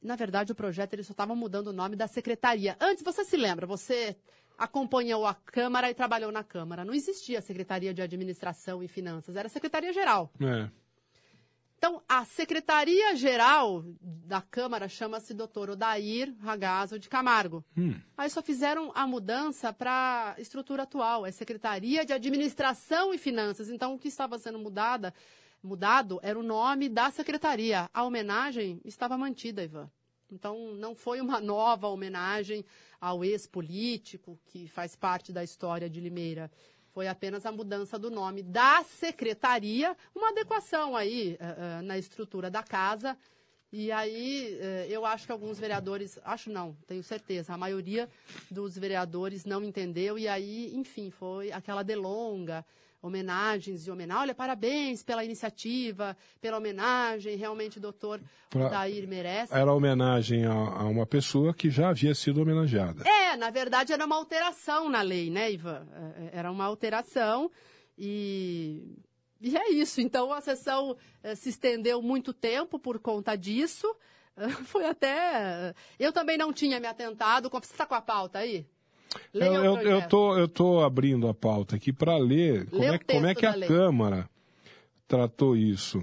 Na verdade, o projeto ele só estava mudando o nome da secretaria. Antes, você se lembra, você acompanhou a Câmara e trabalhou na Câmara. Não existia Secretaria de Administração e Finanças, era Secretaria Geral. É. Então, a Secretaria-Geral da Câmara chama-se Dr. Odair Ragazzo de Camargo. Hum. Aí só fizeram a mudança para a estrutura atual, é Secretaria de Administração e Finanças. Então, o que estava sendo mudada, mudado era o nome da secretaria. A homenagem estava mantida, Ivan. Então, não foi uma nova homenagem ao ex-político que faz parte da história de Limeira. Foi apenas a mudança do nome da secretaria, uma adequação aí eh, eh, na estrutura da casa. E aí eh, eu acho que alguns vereadores, acho não, tenho certeza, a maioria dos vereadores não entendeu. E aí, enfim, foi aquela delonga, homenagens e homenagem. Olha, parabéns pela iniciativa, pela homenagem. Realmente o doutor Pra- Odair merece. Era homenagem a, a uma pessoa que já havia sido homenageada. É, na verdade era uma alteração na lei, né, Ivan? É, Era uma alteração e, e é isso. Então a sessão eh, se estendeu muito tempo por conta disso. Eh, Foi até. Eu também não tinha me atentado. Você está com a pauta aí? Eu, eu, eu, tô, eu tô abrindo a pauta aqui para ler como é, como é que a lei. Câmara tratou isso.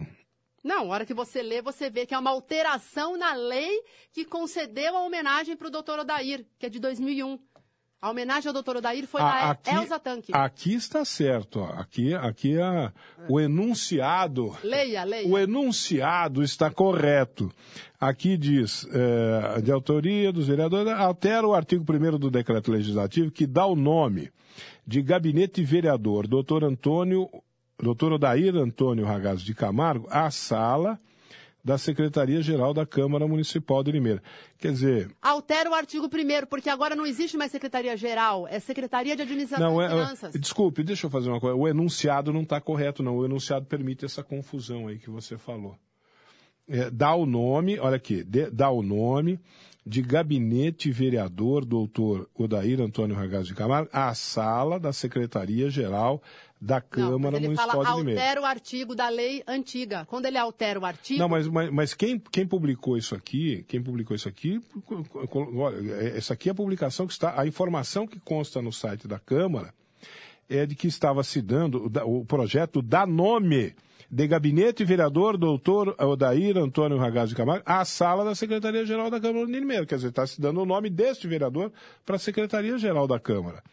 Não, hora que você lê, você vê que é uma alteração na lei que concedeu a homenagem para o doutor Odair, que é de 2001. A homenagem ao doutor Odair foi A- da Elza Tanque. aqui está certo. ó. Aqui, aqui é o enunciado. Leia, leia. O enunciado está correto. Aqui diz, eh, de autoria dos vereadores, altera o artigo 1 do decreto legislativo que dá o nome de gabinete vereador, doutor Antônio, doutor Odair Antônio Ragazzo de Camargo, à sala da Secretaria-Geral da Câmara Municipal de Limeira. Quer dizer, Altera o artigo 1 porque agora não existe mais Secretaria-Geral, é Secretaria de Administração Não, e é, Finanças. é- desculpe, deixa eu fazer uma coisa. O enunciado não está correto, não. O enunciado permite essa confusão aí que você falou. É, dá o nome, olha aqui, de- dá o nome de gabinete vereador doutor Odair Antônio Ragazzo de Camargo à sala da Secretaria-Geral da Não, Câmara mas ele Municipal fala de Limeira. altera o artigo da lei antiga. Quando ele altera o artigo, Não, mas, mas, mas quem, quem publicou isso aqui, quem publicou isso aqui, olha, é- essa aqui é a publicação que está, a informação que consta no site da Câmara é de que estava se dando o projeto dá nome de gabinete vereador doutor Odair Antônio Ragazzo de Camargo à sala da Secretaria-Geral da Câmara de Limeira. Quer dizer, está se dando o nome deste vereador para a Secretaria-Geral da Câmara.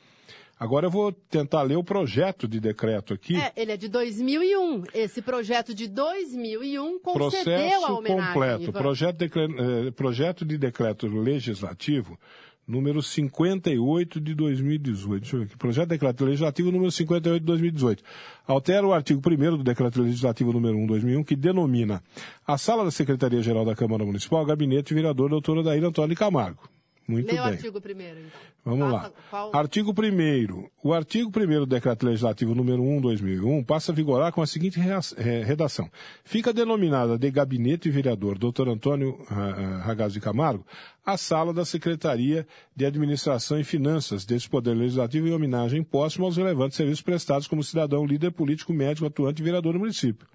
Agora eu vou tentar ler o projeto de decreto aqui. é, ele é de 2001. Esse projeto de 2001 concedeu Processo a homenagem. completo. Ivan. Projeto, de eh, projeto de decreto legislativo número 58 de 2018. Deixa eu ver aqui. Projeto de decreto legislativo número 58 de 2018. Altera o artigo 1 do decreto legislativo número 1 de 2001, que denomina a sala da Secretaria-Geral da Câmara Municipal gabinete vereador doutor Odair Antônio Camargo. Muito Leia o bem. artigo primeiro, então. Vamos Passa lá. qual- Artigo 1 O artigo 1 do Decreto Legislativo número 1/2001 passa a vigorar com a seguinte redação: Fica denominada de gabinete vereador Dr. Antônio ah, ah, Ragazzo de Camargo a sala da Secretaria de Administração e Finanças deste Poder Legislativo em homenagem póstuma aos relevantes serviços prestados como cidadão, líder político, médico, atuante e vereador do município.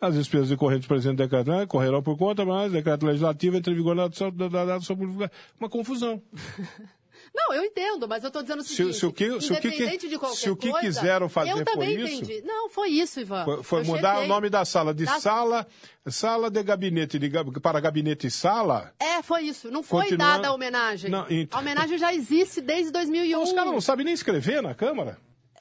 As despesas decorrentes do presente decreto né, correrão por conta, mas decreto legislativo entre em vigor na data da data da sua publicação. Uma confusão. Não, eu entendo, mas eu estou dizendo o Se- seguinte. se o que- se o que- independente de qualquer se o que coisa, quiseram fazer eu foi também isso? entendi. Não, foi isso, Ivan. Foi, foi mudar chequei. o nome da sala de Da- sala, sala de gabinete de, para gabinete e sala. É, foi isso. Não foi Continua- dada a homenagem. Não, ent- A homenagem já existe desde 2001. Os caras não sabem nem escrever na Câmara.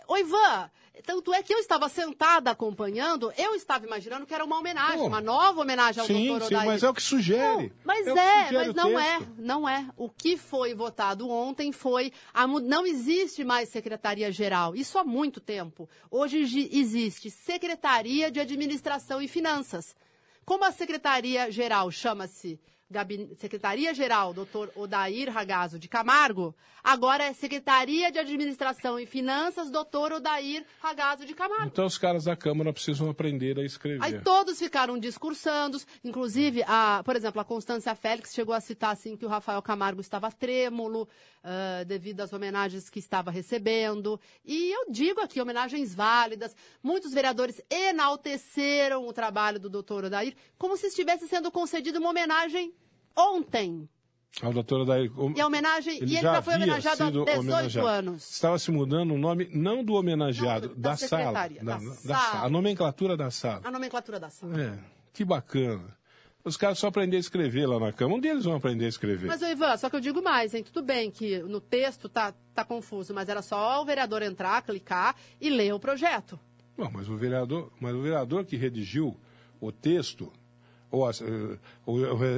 Ô, Ivan, tanto é que eu estava sentada acompanhando, eu estava imaginando que era uma homenagem, Pô. uma nova homenagem ao sim, doutor sim, Odair. mas é o que sugere. Não, mas que é, sugere mas não é, não é. O que foi votado ontem foi a não existe mais secretaria geral. Isso há muito tempo. Hoje existe Secretaria de Administração e Finanças. Como a secretaria geral chama-se Secretaria-Geral, doutor Odair Ragazo de Camargo, agora é Secretaria de Administração e Finanças, doutor Odair Ragazo de Camargo. Então os caras da Câmara precisam aprender a escrever. Aí todos ficaram discursando, inclusive, a, por exemplo, a Constância Félix chegou a citar assim que o Rafael Camargo estava trêmulo uh, devido às homenagens que estava recebendo. E eu digo aqui, homenagens válidas. Muitos vereadores enalteceram o trabalho do doutor Odair como se estivesse sendo concedida uma homenagem ontem. A doutora Daí, e a homenagem, ele e ele já, já foi homenageado há 18 homenageado. anos. Estava se mudando o nome, não do homenageado, não, da, da sala. Da, da, da sala. A nomenclatura da sala. A nomenclatura da sala. É, que bacana. Os caras só aprender a escrever lá na cama. Um deles vão aprender a escrever. Mas, Ivan, só que eu digo mais, hein? Tudo bem que no texto tá, tá confuso, mas era só o vereador entrar, clicar e ler o projeto. Não, mas o vereador, mas o vereador que redigiu o texto ou a, o,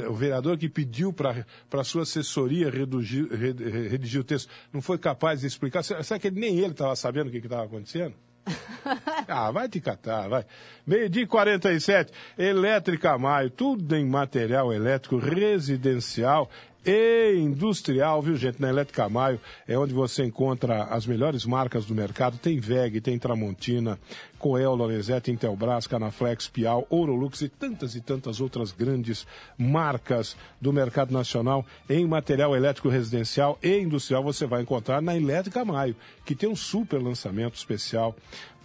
o, vereador que pediu para a sua assessoria redigir, redigir o texto, não foi capaz de explicar? Será que nem ele estava sabendo o que estava acontecendo? ah, vai te catar, vai. Meio-dia e 47, Elétrica Maio, tudo em material elétrico residencial e industrial, viu gente? Na Elétrica Maio é onde você encontra as melhores marcas do mercado. Tem VEG, tem Tramontina, Coel, Lorenzetti, Intelbras, Canaflex, Piau, Ourolux e tantas e tantas outras grandes marcas do mercado nacional em material elétrico residencial e industrial você vai encontrar na Elétrica Maio, que tem um super lançamento especial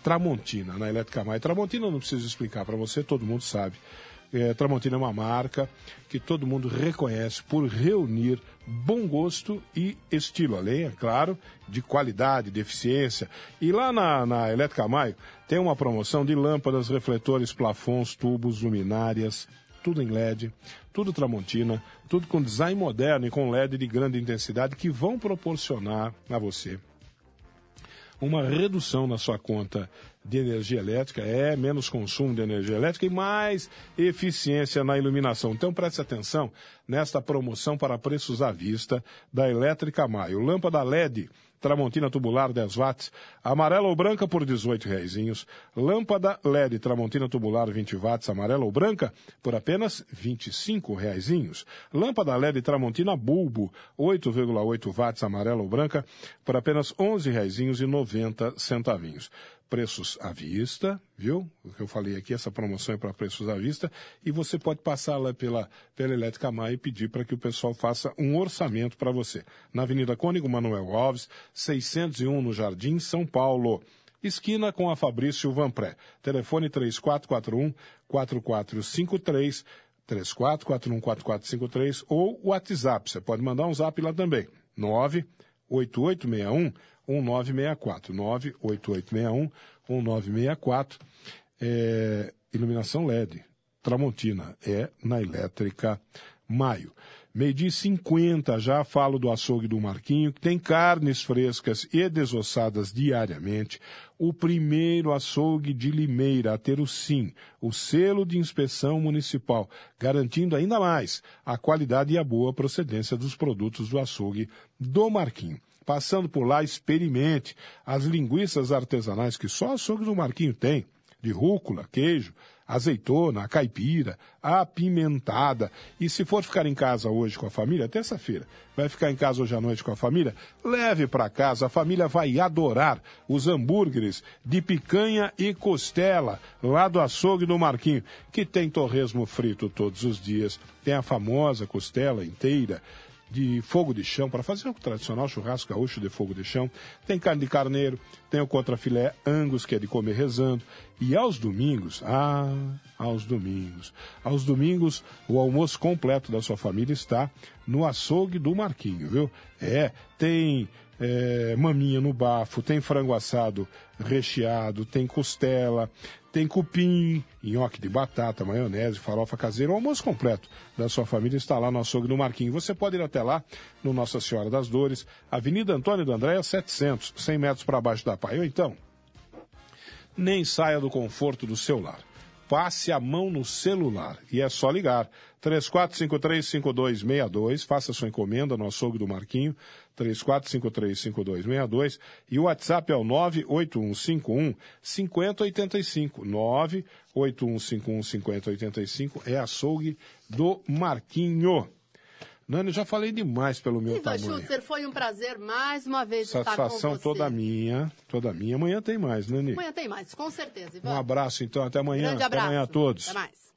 Tramontina, na Elétrica Maio. Tramontina não preciso explicar para você, todo mundo sabe. É, Tramontina é uma marca que todo mundo reconhece por reunir bom gosto e estilo, além, é claro, de qualidade, de eficiência. E lá na, na Elétrica Maio tem uma promoção de lâmpadas, refletores, plafons, tubos, luminárias, tudo em LED, tudo Tramontina, tudo com design moderno e com LED de grande intensidade que vão proporcionar a você uma redução na sua conta de energia elétrica, é menos consumo de energia elétrica e mais eficiência na iluminação. Então preste atenção nesta promoção para preços à vista da Elétrica Maio. Lâmpada LED Tramontina tubular 10 watts, amarela ou branca por 18 reaisinhos, lâmpada LED Tramontina tubular 20 watts, amarela ou branca por apenas 25 reaisinhos, lâmpada LED Tramontina bulbo 8,8 watts, amarela ou branca por apenas 11 reaisinhos e 90 centavinhos preços à vista, viu? O que eu falei aqui, essa promoção é para preços à vista, e você pode passar lá pela, pela Elétrica Maia e pedir para que o pessoal faça um orçamento para você. Na Avenida Cônigo Manuel Alves, 601 no Jardim, São Paulo. Esquina com a Fabrício Vanpré. Telefone 3441 4453 34414453 ou WhatsApp. Você pode mandar um zap lá também. 98861 1964. 98861 1964. É, iluminação LED. Tramontina. É na elétrica Maio. Meio-dia 50, já falo do açougue do Marquinho, que tem carnes frescas e desossadas diariamente. O primeiro açougue de Limeira a ter o SIM, o selo de inspeção municipal, garantindo ainda mais a qualidade e a boa procedência dos produtos do açougue do Marquinho. Passando por lá, experimente as linguiças artesanais que só açougue do Marquinho tem, de rúcula, queijo, azeitona, caipira, apimentada. E se for ficar em casa hoje com a família, terça-feira, vai ficar em casa hoje à noite com a família, leve para casa, a família vai adorar os hambúrgueres de picanha e costela lá do açougue do Marquinho, que tem torresmo frito todos os dias, tem a famosa costela inteira, de fogo de chão, para fazer o tradicional churrasco gaúcho de fogo de chão. Tem carne de carneiro, tem o contrafilé angus, que é de comer rezando. E aos domingos, ah, aos domingos. Aos domingos, o almoço completo da sua família está no açougue do Marquinho, viu? É, tem é, maminha no bafo, tem frango assado recheado, tem costela, tem cupim, nhoque de batata, maionese, farofa caseira, o almoço completo da sua família está lá no açougue do Marquinho. Você pode ir até lá, no Nossa Senhora das Dores, Avenida Antônio do Andréia, 700, 100 metros para baixo da Pai. Ou então, nem saia do conforto do seu lar. Passe a mão no celular e é só ligar. 34535262, faça sua encomenda no açougue do Marquinho, 34535262 e o WhatsApp é o 98151 5085. 98151 5085 é açougue do Marquinho. Nani, já falei demais pelo meu Ivan tamanho. Schutzer, foi um prazer mais uma vez estar com Satisfação você. toda minha, toda minha. Amanhã tem mais, Nani. Amanhã tem mais, com certeza, Ivan. Um abraço, então. Até amanhã. Grande Até abraço. amanhã a todos. Até mais.